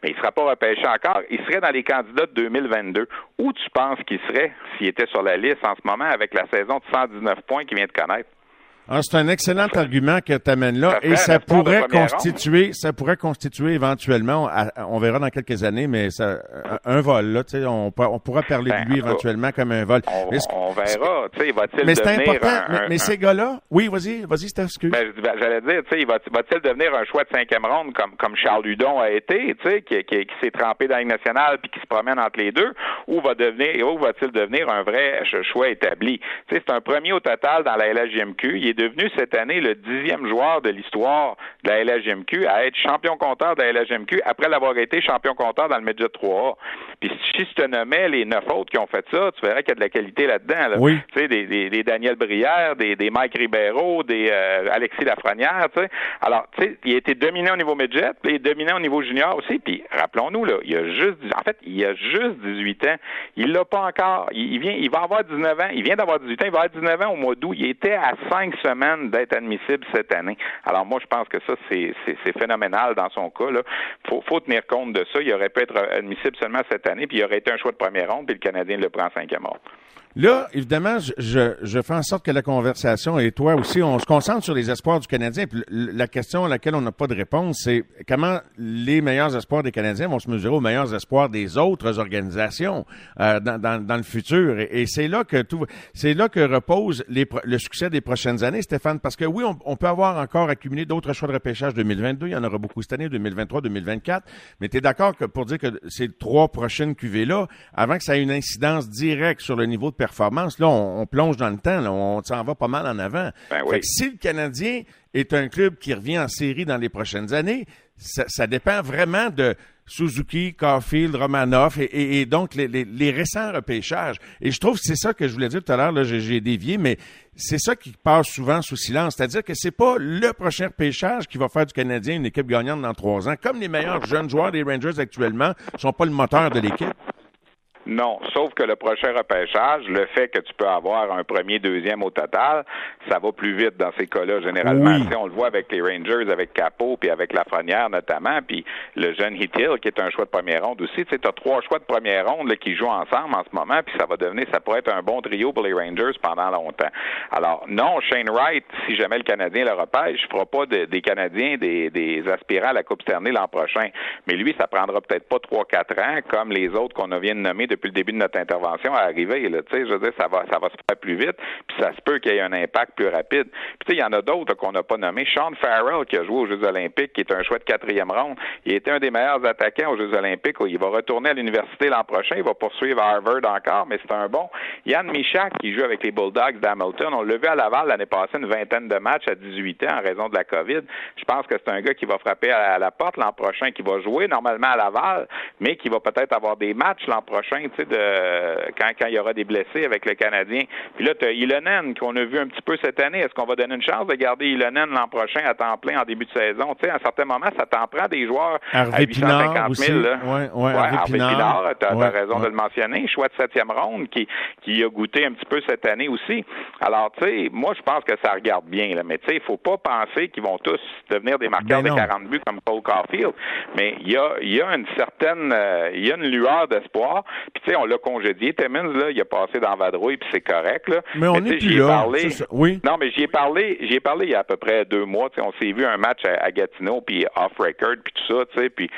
mais il ne sera pas repêché encore, il serait dans les candidats de 2022. Où tu penses qu'il serait s'il était sur la liste en ce moment avec la saison de 119 points qu'il vient de connaître? Ah, c'est un excellent argument que tu amènes là et ça pourrait constituer, ça pourrait constituer éventuellement, on verra dans quelques années, mais ça, un, vol là, tu sais, on, on pourra parler de ben, lui éventuellement comme un vol. On, on verra, tu sais, va-t-il Mais c'est important. mais, ces gars-là, oui, vas-y, vas-y, c'est excuse. Ben, ben, j'allais dire, tu sais, va-t-il devenir un choix de cinquième ronde comme comme Charles Ludon a été, tu sais, qui, qui, s'est trempé dans la nationale puis qui se promène entre les deux, ou va devenir, ou va-t-il devenir un vrai choix établi? Tu sais, c'est un premier au total dans la LHJMQ. Il est devenu cette année le dixième joueur de l'histoire de la LHMQ à être champion compteur de la LHMQ après l'avoir été champion compteur dans le Midget 3A. Puis si je te nommais les neuf autres qui ont fait ça, tu verrais qu'il y a de la qualité là-dedans. Oui. Tu sais, des, des, Daniel Brière, des, des Mike Ribeiro, des euh, Alexis Lafrenière, tu sais. Alors, tu sais, il a été dominé au niveau midget, puis il est dominé au niveau junior aussi. Puis rappelons-nous, là, il a juste, en fait, il a juste 18 ans. Il l'a pas encore. Il, vient, il va avoir 19 ans. Il vient d'avoir 18 ans. Il va avoir 19 ans au mois d'août. Il était à cinq semaines d'être admissible cette année. Alors moi, je pense que ça, c'est phénoménal dans son cas. Il faut, tenir compte de ça. Il aurait pu être admissible seulement cette année, puis il aurait été un choix de première ronde, puis le Canadien le prend en cinquième ronde. Là, évidemment, je, je, fais en sorte que la conversation et toi aussi, on se concentre sur les espoirs du Canadien. Puis la question à laquelle on n'a pas de réponse, c'est comment les meilleurs espoirs des Canadiens vont se mesurer aux meilleurs espoirs des autres organisations euh, dans, dans, dans, le futur. Et, c'est là que tout, c'est là que repose les, le succès des prochaines années, Stéphane. Parce que oui, on, peut avoir encore accumulé d'autres choix de repêchage 2022. Il y en aura beaucoup cette année, 2023, 2024. Mais tu es d'accord que pour dire que ces trois prochaines QV là, avant que ça ait une incidence directe sur le niveau de performance, là, on, plonge dans le temps, on s'en va pas mal en avant. Ben si le Canadien est un club qui revient en série dans les prochaines années, ça, dépend vraiment de Suzuki, Caulfield, Romanoff et, donc les, récents repêchages. Et je trouve que c'est ça que je voulais dire tout à l'heure, là, j'ai dévié, mais c'est ça qui passe souvent sous silence. C'est-à-dire que c'est pas le prochain repêchage qui va faire du Canadien une équipe gagnante dans trois ans. Comme les meilleurs jeunes joueurs des Rangers actuellement sont pas le moteur de l'équipe. Non, sauf que le prochain repêchage, le fait que tu peux avoir un premier, deuxième au total, ça va plus vite dans ces cas-là généralement. on le voit avec les Rangers, avec Capo, puis avec Lafrenière notamment, puis le jeune Hill qui est un choix de première ronde aussi. Tu sais, as trois choix de première ronde qui jouent ensemble en ce moment, puis ça va devenir, ça pourrait être un bon trio pour les Rangers pendant longtemps. Alors non, Shane Wright, si jamais le Canadien le repêche, fera pas des Canadiens des, des aspirants à la Coupe Stanley l'an prochain. Mais lui, ça prendra peut-être pas trois, quatre ans comme les autres qu'on vient de nommer depuis le début de notre intervention à arriver. Je veux dire, ça va, ça va se faire plus vite, puis ça se peut qu'il y ait un impact plus rapide. Puis il y en a d'autres qu'on n'a pas nommés. Sean Farrell, qui a joué aux Jeux olympiques, qui est un choix de quatrième ronde, il était un des meilleurs attaquants aux Jeux olympiques. Il va retourner à l'université l'an prochain, il va poursuivre à Harvard encore, mais c'est un bon. Yann Michak, qui joue avec les Bulldogs d'Hamilton, on l'a vu à Laval l'année passée, une vingtaine de matchs à 18 ans en raison de la COVID. Je pense que c'est un gars qui va frapper à la porte l'an prochain, qui va jouer normalement à Laval, mais qui va peut-être avoir des matchs l'an prochain tu sais, de quand, quand il y aura des blessés avec le Canadien. Puis là, tu as Ilonen qu'on a vu un petit peu cette année. Est-ce qu'on va donner une chance de garder Ilonen l'an prochain à temps plein en début de saison? Tu sais, à un certain moment, ça t'en prend des joueurs à 850 000. Là. Ouais, ouais, ouais Pinard, tu as, raison de le mentionner. Choix de septième ronde qui, qui a goûté un petit peu cette année aussi. Alors, tu sais, moi, je pense que ça regarde bien. Là. Mais tu sais, il faut pas penser qu'ils vont tous devenir des marqueurs ben de 40 buts comme Paul Caulfield. Mais il y a, y a une certaine... Euh, il y a une lueur d'espoir. Puis tu sais, on l'a congédié. Timmins, là, il a passé dans Vadrouille, puis c'est correct. Là. Mais on est plus là. Parlé, oui. Non, mais j'y ai parlé, j'y ai parlé il y a à peu près deux mois. On s'est vu un match à, Gatineau, puis off-record, puis tout ça, tu sais, puis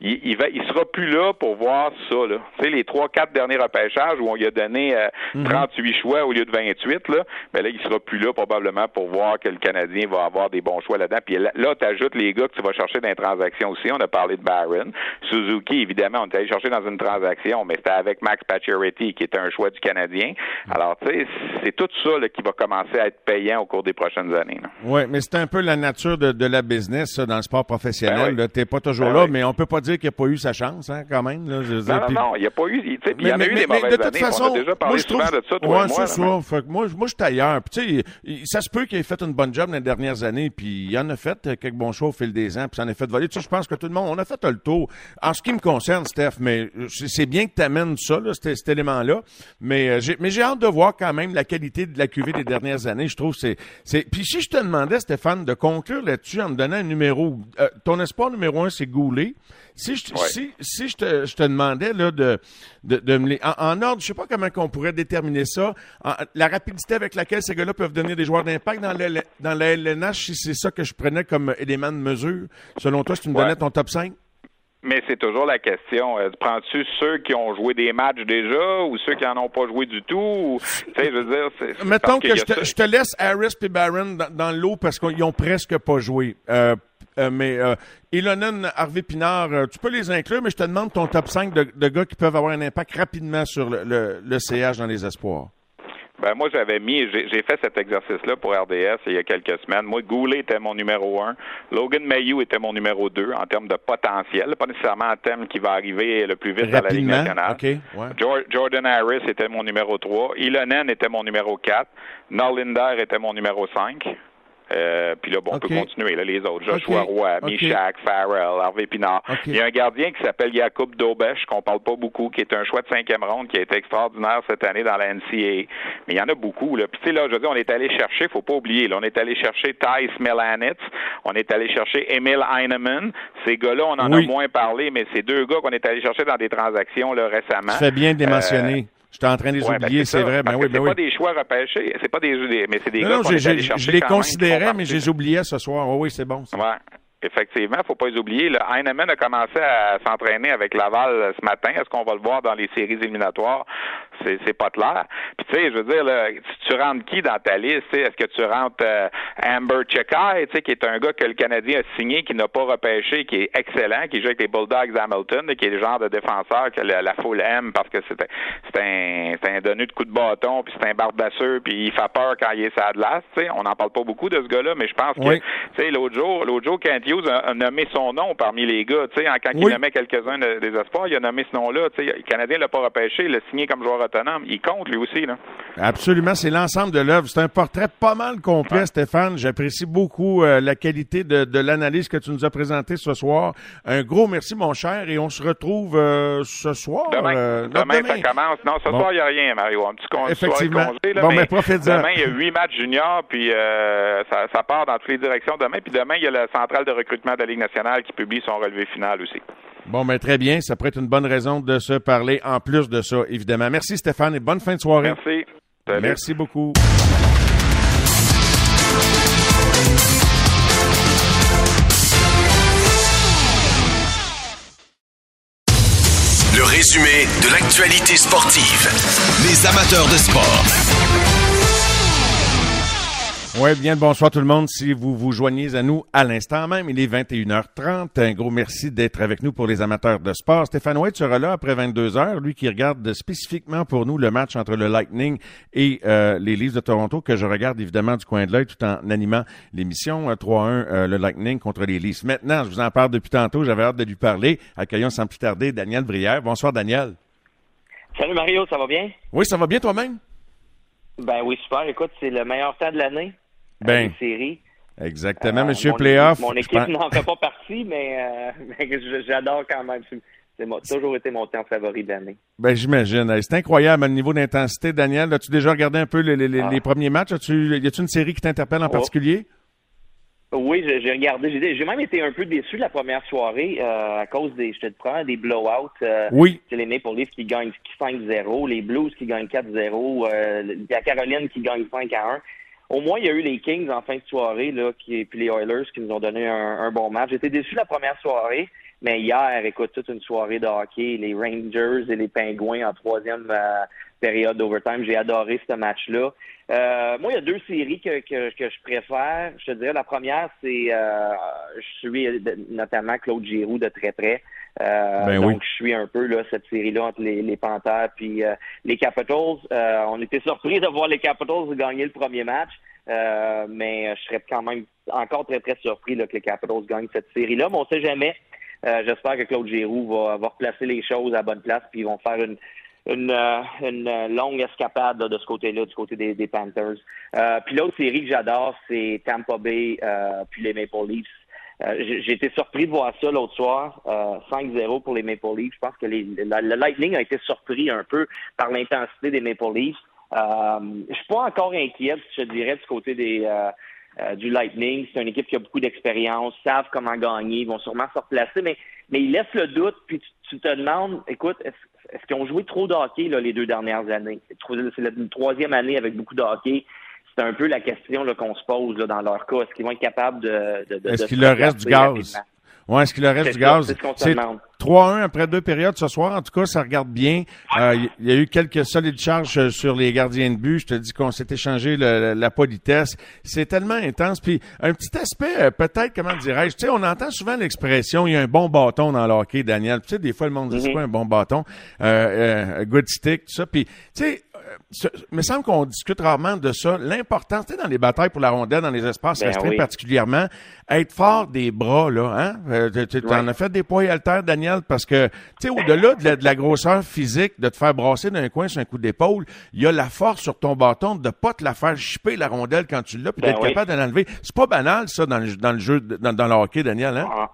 il, il, va, il sera plus là pour voir ça, là. Tu sais, les trois, quatre derniers repêchages où on lui a donné 38 euh, mhm. choix au lieu de 28, là, ben là, il sera plus là probablement pour voir que le Canadien va avoir des bons choix là-dedans. Puis là, tu ajoutes les gars que tu vas chercher dans les transactions aussi. On a parlé de Barron. Suzuki, évidemment, on est allé chercher dans une transaction, mais c'était avec Max Pacioretty, qui est un choix du Canadien. Alors, tu sais, c'est tout ça là, qui va commencer à être payant au cours des prochaines années. Oui, mais c'est un peu la nature de, la business ça, dans le sport professionnel. Ben tu n'es pas toujours ben là, mais on peut pas dire qu'il n'a pas eu sa chance, hein, quand même. Là, je non, non, non, il n'y a pas eu. Il y en a eu des mauvaises de toute Façon, on a déjà parlé moi, je trouve, souvent de ça, toi ouais, moi. Ça. Fait moi, moi je suis ailleurs. Puis, ça se peut qu'il ait fait une bonne job dans les dernières années, puis il en a fait quelques bons choix au fil des ans, puis ça en a fait voler. Tu sais, je pense que tout le monde, on a fait le tour. En ce qui me concerne, Steph, mais c'est bien que tu amènes ça, là, cet, cet élément-là, mais euh, j'ai mais j'ai hâte de voir quand même la qualité de la cuvée des dernières années. Je trouve c'est c'est. Puis si je te demandais, Stéphane, de conclure là-dessus en me donnant un numéro, euh, ton espoir numéro un, c'est Goulet. Si je, si, si je, te, je te demandais là, de, de, de me les, en, ordre, je sais pas comment on pourrait déterminer ça, la rapidité avec laquelle ces gars-là peuvent devenir des joueurs d'impact dans, le, dans la LNH, si c'est ça que je prenais comme élément de mesure, selon toi, si tu me donnais ton top 5? Mais c'est toujours la question. Euh, prends-tu ceux qui ont joué des matchs déjà ou ceux qui en ont pas joué du tout? Je veux dire, c'est, Mettons que, je, te, je, te, laisse Harris et Barron dans, dans l'eau parce qu'ils ont presque pas joué. Euh, euh, mais euh, Ilonen, Harvey Pinard, tu peux les inclure, mais je te demande ton top 5 de, de gars qui peuvent avoir un impact rapidement sur le, le, le CH dans les espoirs. Ben moi j'avais mis, j'ai fait cet exercice-là pour RDS il y a quelques semaines. Moi, Goulet était mon numéro un, Logan Mayhew était mon numéro deux en termes de potentiel, pas nécessairement en termes qui va arriver le plus vite dans la Ligue nationale. Jordan Harris était mon numéro trois, Ilonen était mon numéro quatre, Norlinder était mon numéro cinq. Euh, puis là, bon, on peut continuer, là, les autres. Joshua Roy, Michak, Farrell, Harvey Pinard. Il y a un gardien qui s'appelle Jacob Dobesch, qu'on parle pas beaucoup, qui est un choix de cinquième ronde, qui a été extraordinaire cette année dans la NCAA. Mais il y en a beaucoup, là. Puis, tu sais, là, je veux dire, on est allé chercher, faut pas oublier, là, on est allé chercher Thijs Melanitz, on est allé chercher Emil Heinemann. Ces gars-là, on en a moins parlé, mais c'est deux gars qu'on est allé chercher dans des transactions, là, récemment. Fais bien de les mentionner. Euh, J'étais en train de les ben, oublier, c'est vrai. Ben oui, ben c'est oui. pas des choix repêchés, c'est pas des, mais c'est des non, gars non, chercher. Je les considérais, mais je les oubliais ce soir. Oh, oui, c'est bon. Ça. Ouais. Effectivement, faut pas les oublier. Le Heinemann a commencé à s'entraîner avec Laval ce matin. Est-ce qu'on va le voir dans les séries éliminatoires? C'est, c'est pas clair. Puis tu sais, je veux dire, là, tu rentres qui dans ta liste? Est-ce que tu rentres euh, Amber Chekai, qui est un gars que le Canadien a signé, qui n'a pas repêché, qui est excellent, qui joue avec les Bulldogs Hamilton, qui est le genre de défenseur que la, foule aime parce que c'est, c'est un, c'est un donné de coup de bâton, puis c'est un barbasseux, puis il fait peur quand il est sa glace. On n'en parle pas beaucoup de ce gars-là, mais je pense que, tu sais, l'autre jour, l'autre jour, quand Hughes a, nommé son nom parmi les gars. Tu sais, quand il nommait quelques-uns des espoirs, il a nommé ce nom-là. Tu sais, le Canadien l'a pas repêché, il l'a signé comme joueur autonome. Il compte lui aussi. Là. Absolument, c'est l'ensemble de l'œuvre. C'est un portrait pas mal complet, Stéphane. J'apprécie beaucoup euh, la qualité de, de l'analyse que tu nous as présentée ce soir. Un gros merci, mon cher, et on se retrouve euh, ce soir. Demain, euh, demain, ça commence. Non, ce soir, il n'y a rien, Mario. Un petit con Effectivement. Congé, là, bon, mais, mais demain, il y a huit matchs juniors, puis ça, ça part dans toutes les directions demain. Puis demain, il y a la centrale de recrutement de la Ligue nationale qui publie son relevé final aussi. Bon, mais ben, très bien. Ça pourrait être une bonne raison de se parler en plus de ça, évidemment. Merci Stéphane et bonne fin de soirée. Merci. Merci beaucoup. Le résumé de l'actualité sportive. Les amateurs de sport. Oui, bien bonsoir tout le monde. Si vous vous joignez à nous à l'instant même, il est 21h30. Un gros merci d'être avec nous pour les amateurs de sport. Stéphane White sera là après 22 heures, lui qui regarde spécifiquement pour nous le match entre le Lightning et euh, les Leafs de Toronto, que je regarde évidemment du coin de l'œil tout en animant l'émission 3-1 euh, euh, le Lightning contre les Leafs. Maintenant, je vous en parle depuis tantôt, j'avais hâte de lui parler. Accueillons sans plus tarder Daniel Brière. Bonsoir Daniel. Salut Mario, ça va bien? Oui, ça va bien toi-même? Ben oui, super. Écoute, c'est le meilleur temps de l'année. Ben. série. Exactement, Euh, Monsieur mon Playoff. équipe- Mon équipe n'en fait pas partie, mais, euh, <laughs> mais j'adore quand même. C'est- toujours été mon temps favori de l'année. Ben, j'imagine. C'est incroyable le niveau d'intensité. Daniel, as-tu déjà regardé un peu les, les- les- Ah. les premiers matchs? As-tu, y a-tu une série qui t'interpelle en Oh. particulier? Oui, j'ai regardé. J'ai même été un peu déçu la première soirée euh, à cause des, je te prends, des blowouts. euh, Oui. C'est les Maple Leafs qui gagnent 5-0, les Blues qui gagnent 4-0, euh, la Caroline qui gagne 5-1. Au moins, il y a eu les Kings en fin de soirée, là, qui, puis les Oilers qui nous ont donné un, un bon match. J'étais déçu la première soirée, mais hier, écoute, toute une soirée de hockey, les Rangers et les Pingouins en troisième euh, période d'overtime. J'ai adoré ce match-là. Euh, moi, il y a deux séries que, que, que je préfère. Je te dirais, la première, c'est euh, je suis de- notamment Claude Giroux de très près. Euh, Ben donc, oui. je suis un peu là cette série-là entre les, les Panthers puis euh, les Capitals. Euh, on était surpris de voir les Capitals gagner le premier match, euh, mais je serais quand même encore très très surpris là, que les Capitals gagnent cette série-là. Mais on sait jamais. Euh, J'espère que Claude Giroux va, va replacer les choses à la bonne place puis ils vont faire une une, une longue escapade là, de ce côté-là, du côté des, des Panthers. Euh, puis l'autre série que j'adore, c'est Tampa Bay euh, puis les Maple Leafs. Euh, j'ai été surpris de voir ça l'autre soir, euh, 5-0 pour les Maple Leafs. Je pense que les, le Lightning a été surpris un peu par l'intensité des Maple Leafs. Euh, je suis pas encore inquiet, je dirais, du côté des euh, euh, du Lightning. C'est une équipe qui a beaucoup d'expérience, savent comment gagner, ils vont sûrement se replacer, mais, mais ils laissent le doute, puis tu, tu te demandes, écoute, est-ce est-ce qu'ils ont joué trop de hockey là, les deux dernières années? C'est la troisième année avec beaucoup de. C'est un peu la question là, qu'on se pose là, dans leur cas. Est-ce qu'ils vont être capables de. de, de Est-ce qu'il leur reste du gaz? Ouais, est-ce qu'il leur reste du gaz? c'est ce qu'on se C'est demande. 3-1 après deux périodes ce soir. En tout cas, ça regarde bien. Euh, Il y, y a eu quelques solides charges euh, sur les gardiens de but. Je te dis qu'on s'est échangé le- la politesse. C'est tellement intense. Puis un petit aspect, euh, peut-être, comment dirais-je, tu sais, on entend souvent l'expression, il y a un bon bâton dans le hockey, Daniel. Tu sais, des fois, le monde dit, c'est quoi un bon bâton? Euh, euh, good stick, tout ça. Puis, tu sais, euh, il me semble qu'on discute rarement de ça. L'importance, tu sais, dans les batailles pour la rondelle, dans les espaces Ben restreints oui. particulièrement, être fort des bras, là, hein? Euh, tu- tu en as fait des poids et haltères, Daniel, parce que, tu sais, au-delà de la, de la grosseur physique, de te faire brasser d'un coin sur un coup d'épaule, il y a la force sur ton bâton de pas te la faire chipper la rondelle quand tu l'as, puis Ben d'être oui. capable de l'enlever. C'est pas banal, ça, dans le, dans le jeu, dans, dans le hockey, Daniel, hein? Ah,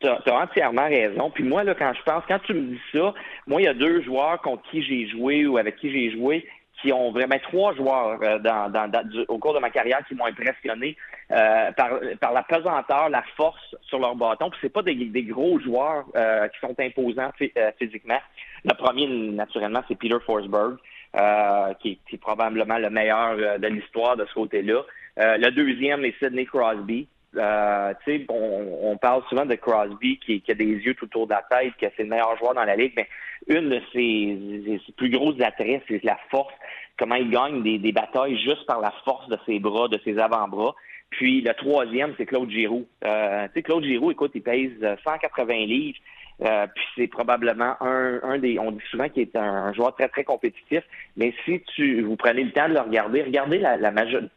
T'as as entièrement raison. Puis moi, là, quand je pense, quand tu me dis ça, moi, il y a deux joueurs contre qui j'ai joué ou avec qui j'ai joué qui ont vraiment trois joueurs euh, dans, dans- du- au cours de ma carrière qui m'ont impressionné euh, par, par la pesanteur, la force sur leur bâton. Puis c'est pas des, des gros joueurs euh, qui sont imposants euh, physiquement. Le premier, naturellement, c'est Peter Forsberg, euh, qui, qui est probablement le meilleur euh, de l'histoire de ce côté-là. Le deuxième est Sidney Crosby. Euh, on, on parle souvent de Crosby qui, qui a des yeux tout autour de la tête, que c'est le meilleur joueur dans la ligue, mais une de ses, ses plus gros attraits, c'est la force, comment il gagne des, des batailles juste par la force de ses bras, de ses avant-bras. Puis le troisième, c'est Claude Giroux. Euh, Claude Giroux, écoute, il pèse euh, 180 livres. Euh, puis c'est probablement un, un des. On dit souvent qu'il est un, joueur très très compétitif, mais si tu vous prenez le temps de le regarder, regardez la, la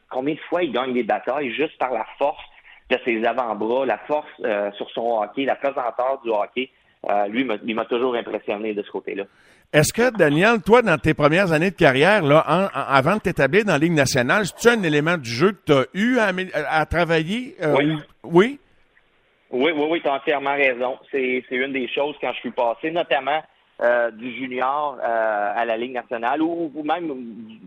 combien de fois il gagne des batailles juste par la force de ses avant-bras, la force euh, sur son hockey, la pesanteur du hockey. Euh, lui, m'a- il m'a toujours impressionné de ce côté-là. Est-ce que, Daniel, toi, dans tes premières années de carrière, là, en- en- avant de t'établir dans la Ligue nationale, c'est-tu un élément du jeu que tu as eu à, travailler? euh, Oui. ou- oui? Oui, oui, oui, tu as entièrement raison. C'est c'est une des choses quand je suis passé, notamment euh, du junior euh, à la Ligue nationale ou, ou même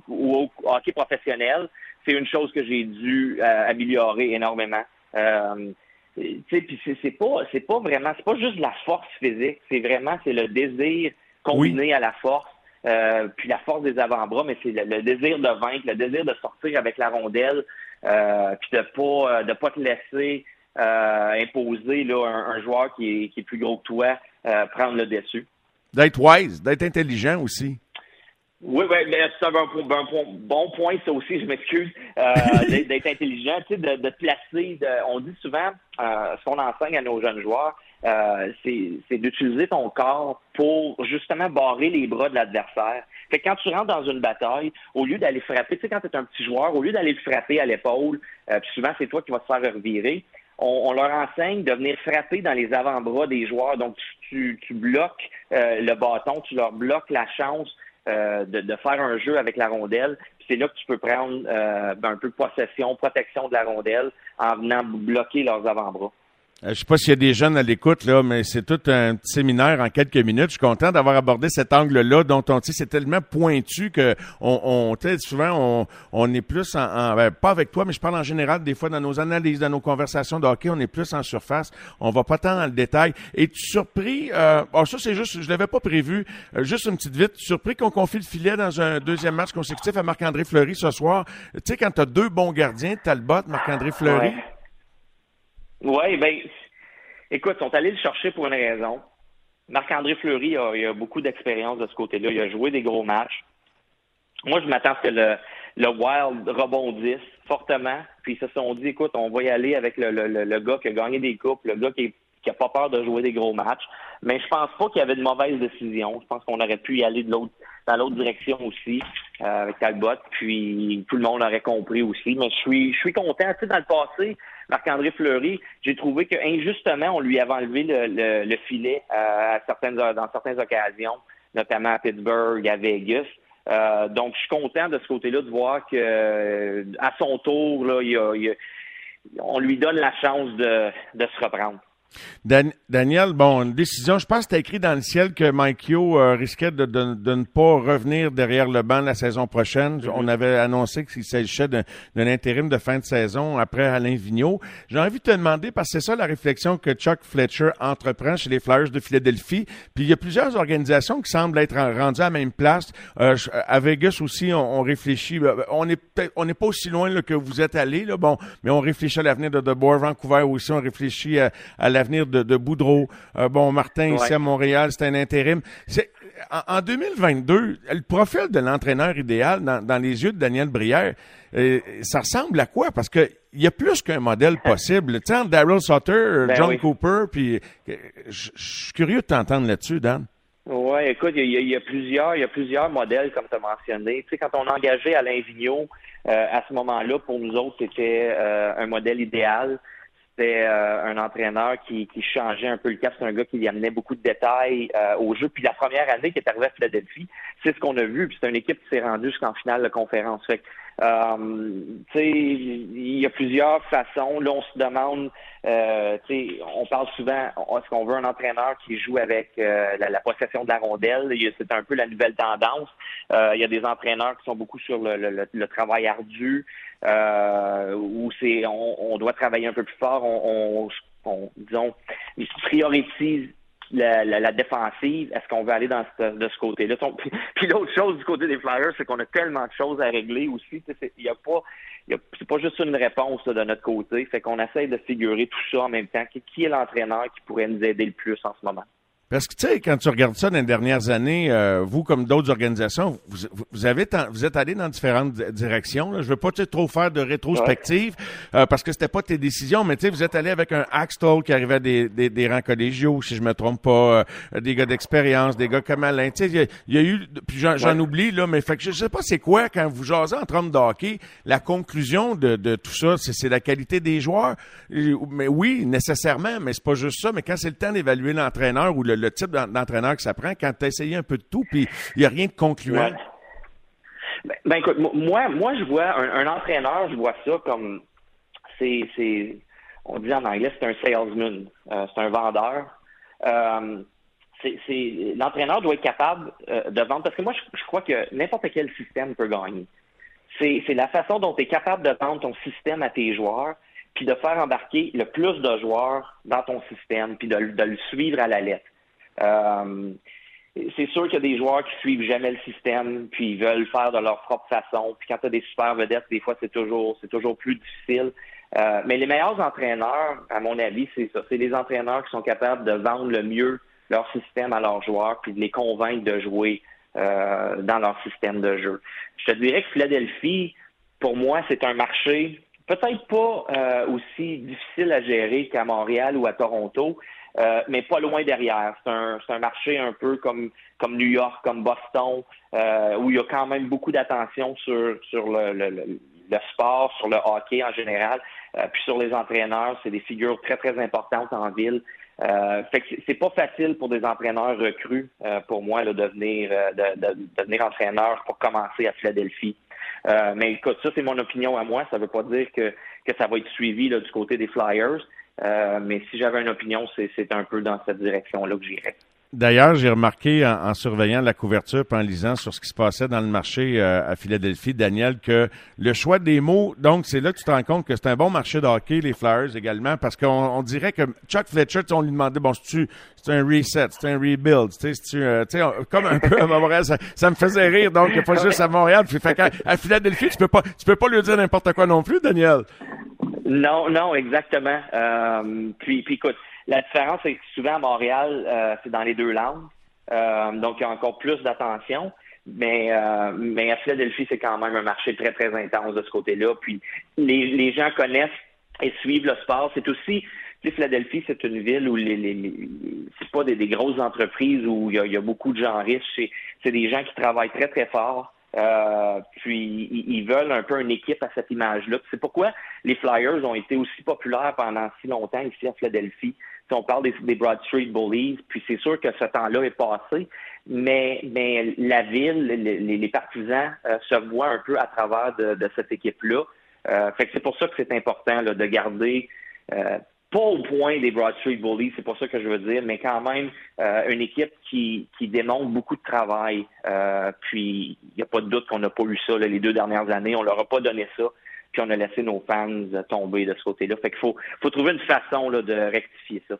ou au hockey professionnel. C'est une chose que j'ai dû euh, améliorer énormément. Euh, puis c'est pas c'est pas vraiment c'est pas juste la force physique, c'est vraiment c'est le désir combiné à la force. euh, puis la force des avant-bras, mais c'est le, le désir de vaincre, le désir de sortir avec la rondelle, euh, puis de pas de pas te laisser imposer là, un, un joueur qui est, qui est plus gros que toi prendre le dessus. D'être wise, d'être intelligent aussi. Oui, oui, mais c'est un, bon, bon, bon- point, ça aussi, je m'excuse, euh, <laughs> d'être intelligent, tu sais, de, de placer. de- on dit souvent, euh, ce qu'on enseigne à nos jeunes joueurs, euh, c'est c'est d'utiliser ton corps pour justement barrer les bras de l'adversaire. Fait que quand tu rentres dans une bataille, au lieu d'aller frapper, tu sais, quand tu es un petit joueur, au lieu d'aller le frapper à l'épaule, euh, puis souvent c'est toi qui vas te faire revirer, on, on leur enseigne de venir frapper dans les avant-bras des joueurs. Donc, tu, tu bloques euh, le bâton, tu leur bloques la chance de, de, faire un jeu avec la rondelle. C'est là que tu peux prendre ben, un peu possession, protection de la rondelle en venant bloquer leurs avant-bras. Euh, je sais pas s'il y a des jeunes à l'écoute, là, mais c'est tout un petit séminaire en quelques minutes. Je suis content d'avoir abordé cet angle-là dont on c'est tellement pointu que on, on souvent on, est plus en, ben, pas avec toi, mais je parle en général des fois dans nos analyses, dans nos conversations de hockey, on est plus en surface. On va pas tant dans le détail. Et tu surpris, euh, oh, ça c'est juste, je l'avais pas prévu. Euh, juste une petite vite, surpris qu'on confie le filet dans un deuxième match consécutif à Marc-André Fleury ce soir. Tu sais quand tu deux bons gardiens, Talbot, Marc-André Fleury. Oui, ben, écoute, ils sont allés le chercher pour une raison. Marc-André Fleury a, beaucoup d'expérience de ce côté-là. Il a joué des gros matchs. Moi, je m'attends à ce que le, Wild rebondisse fortement. Puis ils se sont dit, écoute, on va y aller avec le, le, le gars qui a gagné des coupes, le gars qui, qui a pas peur de jouer des gros matchs. Mais je pense pas qu'il y avait de mauvaises décisions. Je pense qu'on aurait pu y aller de l'autre dans l'autre direction aussi euh, avec Talbot. Puis tout le monde aurait compris aussi. Mais je suis je suis content. Tu sais, dans le passé, Marc-André Fleury, j'ai trouvé que injustement, on lui avait enlevé le, le, filet euh, à certaines, dans certaines occasions, notamment à Pittsburgh, à Vegas. Euh, donc, je suis content de ce côté-là de voir que à son tour, là, il on lui donne la chance de, de se reprendre. Daniel, bon, une décision, je pense que tu écrit dans le ciel que Mike Yo euh, risquait de, de, de, ne pas revenir derrière le banc la saison prochaine. Mm-hmm. On avait annoncé qu'il s'agissait d'un intérim de fin de saison après Alain Vigneault. J'ai envie de te demander, parce que c'est ça la réflexion que Chuck Fletcher entreprend chez les Flyers de Philadelphie. Puis il y a plusieurs organisations qui semblent être rendues à la même place. Euh, à Vegas aussi, on, réfléchit. Euh, on est on n'est pas aussi loin là, que vous êtes allé, là, bon, mais on réfléchit à l'avenir de De Boer, Vancouver aussi, on réfléchit à, à l'avenir de, de Boudreau. Euh, bon, Martin ici à Montréal, c'est un intérim. C'est en, 2022, le profil de l'entraîneur idéal dans, les yeux de Daniel Brière, euh, ça ressemble à quoi? Parce que il y a plus qu'un modèle possible. Tu sais, Daryl Sutter, ben John Cooper, puis euh, je suis curieux de t'entendre là-dessus, Dan. Oui, écoute, il y, a, plusieurs, il y a plusieurs modèles, comme tu as mentionné. Tu sais, quand on a engagé Alain Vigneault, à ce moment-là, pour nous autres, c'était un modèle idéal. C'était euh, un entraîneur qui, qui, changeait un peu le cap. C'est un gars qui amenait beaucoup de détails euh, au jeu. Puis la première année qui est arrivé à Philadelphie, c'est ce qu'on a vu. Puis c'est une équipe qui s'est rendue jusqu'en finale de conférence. Il y a plusieurs façons. Là, on se demande, euh, on parle souvent, est-ce qu'on veut un entraîneur qui joue avec euh, la, possession de la rondelle? C'est un peu la nouvelle tendance. Il y a des entraîneurs qui sont beaucoup sur le, travail ardu euh, où c'est on, on, doit travailler un peu plus fort, on, on, disons, ils priorisent la, la, défensive, est-ce qu'on veut aller dans ce, de ce côté-là? <laughs> Puis, l'autre chose du côté des Flyers, c'est qu'on a tellement de choses à régler aussi. Il y a pas, c'est pas juste une réponse de notre côté. Fait qu'on essaye de figurer tout ça en même temps. Qui est l'entraîneur qui pourrait nous aider le plus en ce moment? Parce que, tu sais, quand tu regardes ça dans les dernières années, euh, vous, comme d'autres organisations, vous, vous, avez vous êtes allé dans différentes directions. Là. Je veux pas trop faire de rétrospective euh, parce que c'était pas tes décisions, mais tu sais, vous êtes allé avec un Axtol qui arrivait des, des, des rangs collégiaux, si je me trompe pas, euh, des gars d'expérience, des gars comme Alain. Tu sais, il y, a eu, puis j'en oublie, là, mais fait que je sais pas c'est quoi, quand vous jasez en train de hockey, la conclusion de, de tout ça, c'est la qualité des joueurs. Mais oui, nécessairement, mais c'est pas juste ça. Mais quand c'est le temps d'évaluer l'entraîneur ou le le type d'entraîneur que ça prend quand tu as essayé un peu de tout, puis il n'y a rien de concluant? Ben, ben, écoute, moi, moi, je vois un, entraîneur, je vois ça comme c'est, on dit en anglais, c'est un salesman, euh, c'est un vendeur. Euh, c'est, l'entraîneur doit être capable euh, de vendre, parce que moi, je, crois que n'importe quel système peut gagner. C'est, la façon dont tu es capable de vendre ton système à tes joueurs, puis de faire embarquer le plus de joueurs dans ton système, puis de, de le suivre à la lettre. Euh, c'est sûr qu'il y a des joueurs qui suivent jamais le système, puis ils veulent faire de leur propre façon. Puis quand tu as des super vedettes, des fois c'est toujours c'est toujours plus difficile. Euh, mais les meilleurs entraîneurs, à mon avis, c'est ça. C'est les entraîneurs qui sont capables de vendre le mieux leur système à leurs joueurs, puis de les convaincre de jouer euh, dans leur système de jeu. Je te dirais que Philadelphie, pour moi, c'est un marché peut-être pas aussi difficile à gérer qu'à Montréal ou à Toronto, euh, mais pas loin derrière. C'est un, un, marché un peu comme, comme New York, comme Boston, euh, où il y a quand même beaucoup d'attention sur, sur le, le, le, sport, sur le hockey en général, euh, puis sur les entraîneurs. C'est des figures très, très importantes en ville. Euh, fait que c'est pas facile pour des entraîneurs recrues, euh, pour moi, là, de, venir, euh, de, de, devenir entraîneur pour commencer à Philadelphie. Euh, mais écoute, ça, c'est mon opinion à moi. Ça veut pas dire que, que ça va être suivi là, du côté des Flyers. Euh, mais si j'avais une opinion, c'est un peu dans cette direction-là que j'irais. D'ailleurs, j'ai remarqué en, surveillant la couverture en lisant sur ce qui se passait dans le marché euh, à Philadelphie, Daniel, que le choix des mots, donc c'est là que tu te rends compte que c'est un bon marché de hockey, les Flyers également, parce qu'on dirait que Chuck Fletcher, on lui demandait, bon, c'est un reset, c'est un rebuild, sais, euh, comme un peu à Montréal, ça, me faisait rire, donc pas juste à Montréal, puis fait à Philadelphie, tu peux pas, tu peux pas lui dire n'importe quoi non plus, Daniel. Non, non, exactement. Euh, puis, puis écoute, la différence, c'est que souvent à Montréal, euh, c'est dans les deux langues. Euh, donc, il y a encore plus d'attention. Mais, euh, mais à Philadelphie, c'est quand même un marché très, très intense de ce côté-là. Puis les, les gens connaissent et suivent le sport. C'est aussi, tu sais, Philadelphie, c'est une ville où les, les, c'est pas des, grosses entreprises où il y a, il y a beaucoup de gens riches. C'est des gens qui travaillent très, très fort. Euh, puis ils veulent un peu une équipe à cette image-là. C'est pourquoi les Flyers ont été aussi populaires pendant si longtemps ici à Philadelphie. Si on parle des, Broad Street Bullies, puis c'est sûr que ce temps-là est passé, mais, mais la ville, les, les partisans euh, se voient un peu à travers de, de cette équipe-là. Euh, fait que c'est pour ça que c'est important là, de garder euh, pas au point des Broad Street Bullies, c'est pas ça que je veux dire, mais quand même euh, une équipe qui, qui démontre beaucoup de travail. Euh, puis il n'y a pas de doute qu'on n'a pas eu ça les deux dernières années. On leur a pas donné ça, puis on a laissé nos fans tomber de ce côté-là. Fait qu'il faut, faut trouver une façon là, de rectifier ça.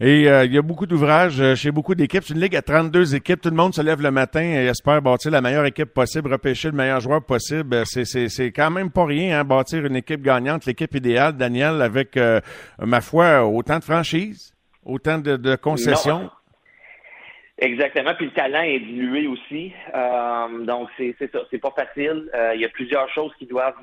Et euh, il y a beaucoup d'ouvrages euh, chez beaucoup d'équipes. C'est une ligue à 32 équipes. Tout le monde se lève le matin et espère bâtir la meilleure équipe possible, repêcher le meilleur joueur possible. Euh, c'est, quand même pas rien, hein, bâtir une équipe gagnante, l'équipe idéale, Daniel, avec, ma foi, autant de franchises, autant de, concessions. Exactement. Puis le talent est dilué aussi. donc, c'est, ça. C'est pas facile. Il y a plusieurs choses qui doivent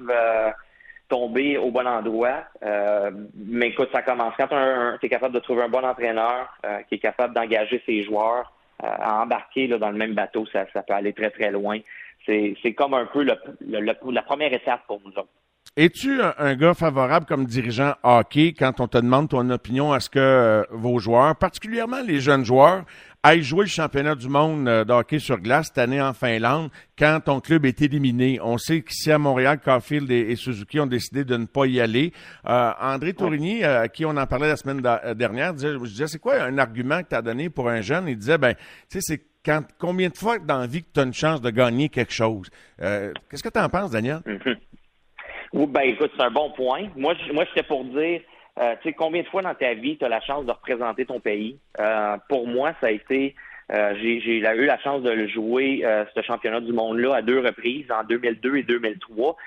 tomber au bon endroit. Euh, mais écoute, ça commence. Quand tu es capable de trouver un bon entraîneur euh, qui est capable d'engager ses joueurs euh, à embarquer là, dans le même bateau, ça, ça peut aller très, très loin. C'est comme un peu la première étape pour nous autres. Es-tu un, gars favorable comme dirigeant hockey quand on te demande ton opinion à ce que vos joueurs, particulièrement les jeunes joueurs, aille jouer le championnat du monde euh, de hockey sur glace cette année en Finlande quand ton club est éliminé. On sait qu'ici à Montréal, Caulfield et, Suzuki ont décidé de ne pas y aller. Euh, André Tourigny, euh, à qui on en parlait la semaine dernière, disait, je disais, c'est quoi un argument que tu as donné pour un jeune? Il disait, ben, tu sais, c'est quand, combien de fois dans la vie que tu as une chance de gagner quelque chose? Qu'est-ce que tu en penses, Daniel? <laughs> Oui, ben écoute, c'est un bon point. Moi, moi, j'étais pour dire euh, tu sais, combien de fois dans ta vie tu as la chance de représenter ton pays? Euh, pour moi, ça a été euh, j'ai eu la chance de le jouer, ce championnat du monde-là, à deux reprises, en 2002 et 2003.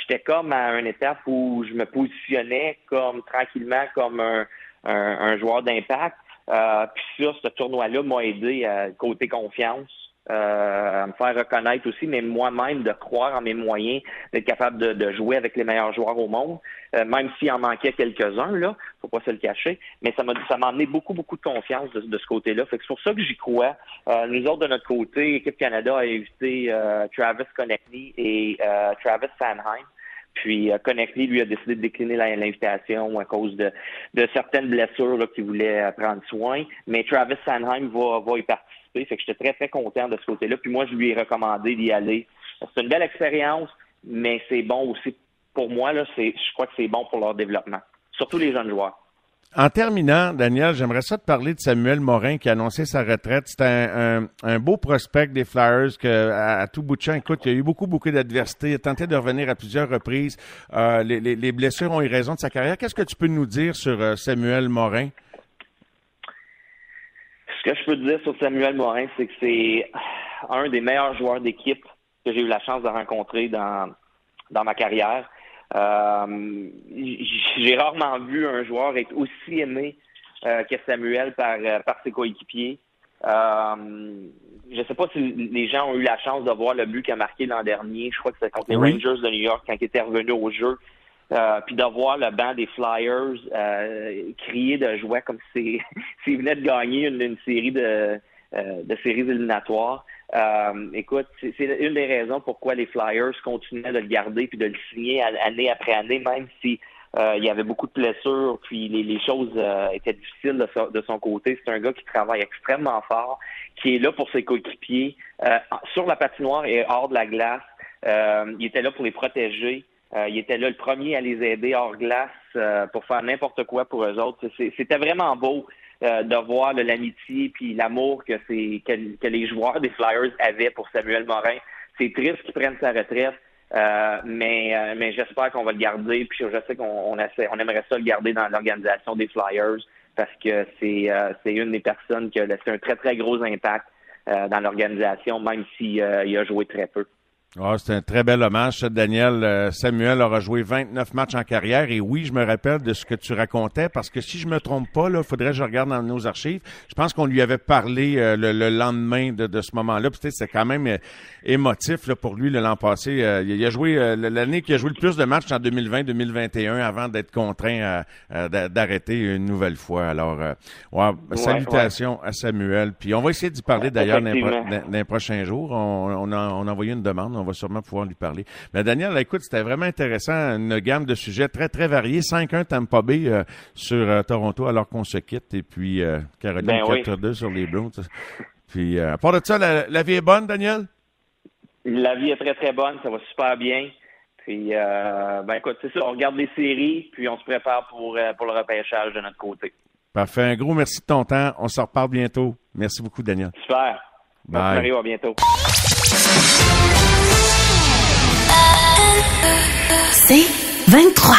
J'étais comme à une étape où je me positionnais comme tranquillement comme un, un, joueur d'impact. puis ça, ce tournoi-là m'a aidé à côté confiance. Euh, à me faire reconnaître aussi, mais moi-même de croire en mes moyens, d'être capable de, jouer avec les meilleurs joueurs au monde, euh, même s'il en manquait quelques-uns, là, faut pas se le cacher. Mais ça m'a ça m'a amené beaucoup, beaucoup de confiance de, ce côté-là. C'est pour ça que j'y crois. Euh, nous autres, de notre côté, l'équipe Canada a invité Travis Connectney et Travis Sanheim. Puis Connectly, lui, a décidé de décliner l'invitation à cause de, de certaines blessures qu'il voulait prendre soin. Mais Travis Sanheim va, va y participer fait que j'étais très, très content de ce côté-là. Puis moi, je lui ai recommandé d'y aller. C'est une belle expérience, mais c'est bon aussi pour moi. Là, je crois que c'est bon pour leur développement, surtout les jeunes joueurs. En terminant, Daniel, j'aimerais ça te parler de Samuel Morin qui a annoncé sa retraite. C'est un, beau prospect des Flyers que, à, tout bout de champ, écoute, il y a eu beaucoup, beaucoup d'adversité. Il a tenté de revenir à plusieurs reprises. Euh, les, blessures ont eu raison de sa carrière. Qu'est-ce que tu peux nous dire sur euh, Samuel Morin? Ce que je peux te dire sur Samuel Morin, c'est que c'est un des meilleurs joueurs d'équipe que j'ai eu la chance de rencontrer dans, dans ma carrière. Euh, j'ai rarement vu un joueur être aussi aimé euh, que Samuel par, euh, par ses coéquipiers. Euh, je ne sais pas si les gens ont eu la chance de voir le but qu'il a marqué l'an dernier. Je crois que c'était contre les Rangers de New York quand il était revenu au jeu. Euh, puis de voir le banc des Flyers euh, crier de joie comme <laughs> s'il venait de gagner une, série de, euh, de séries éliminatoires. Euh, écoute, c'est une des raisons pourquoi les Flyers continuaient de le garder puis de le signer année après année, même si Euh, il y avait beaucoup de blessures, puis les, choses euh, étaient difficiles de, son côté. C'est un gars qui travaille extrêmement fort, qui est là pour ses coéquipiers sur la patinoire et hors de la glace. il était là pour les protéger. Il était là le premier à les aider hors glace pour faire n'importe quoi pour eux autres. C'était vraiment beau de voir l'amitié puis l'amour que, que, que les joueurs des Flyers avaient pour Samuel Morin. C'est triste qu'il prenne sa retraite. Euh, mais euh, mais j'espère qu'on va le garder. Puis je sais qu'on on, on aimerait ça le garder dans l'organisation des Flyers parce que c'est euh, une des personnes qui a laissé un très très gros impact dans l'organisation, même s'il il a joué très peu. Oh, c'est un très bel hommage, Daniel. Euh, Samuel aura joué 29 matchs en carrière et oui, je me rappelle de ce que tu racontais parce que si je me trompe pas, là, faudrait que je regarde dans nos archives. Je pense qu'on lui avait parlé euh, le, lendemain de, ce moment-là. C'est quand même euh, émotif là, pour lui l'an passé. il a joué l'année qu'il a joué le plus de matchs en 2020-2021 avant d'être contraint d'arrêter une nouvelle fois. Alors, salutations à Samuel. Puis on va essayer d'y parler d'ailleurs dans, les prochains jours. On, a, on a envoyé une demande on va sûrement pouvoir lui parler. Mais Daniel, écoute, c'était vraiment intéressant, une gamme de sujets très, très variés. 5-1 Tampa Bay euh, sur euh, Toronto alors qu'on se quitte. Et puis euh, Caroline 4-2 ben sur les Blues. Puis à part de ça, la, vie est bonne, Daniel? La vie est très, très bonne. Ça va super bien. Puis, ben écoute, c'est ça, on regarde les séries, puis on se prépare pour, pour le repêchage de notre côté. Parfait. Un gros merci de ton temps. On se reparle bientôt. Merci beaucoup, Daniel. Super. Bye. Mario, à bientôt. C'est 23.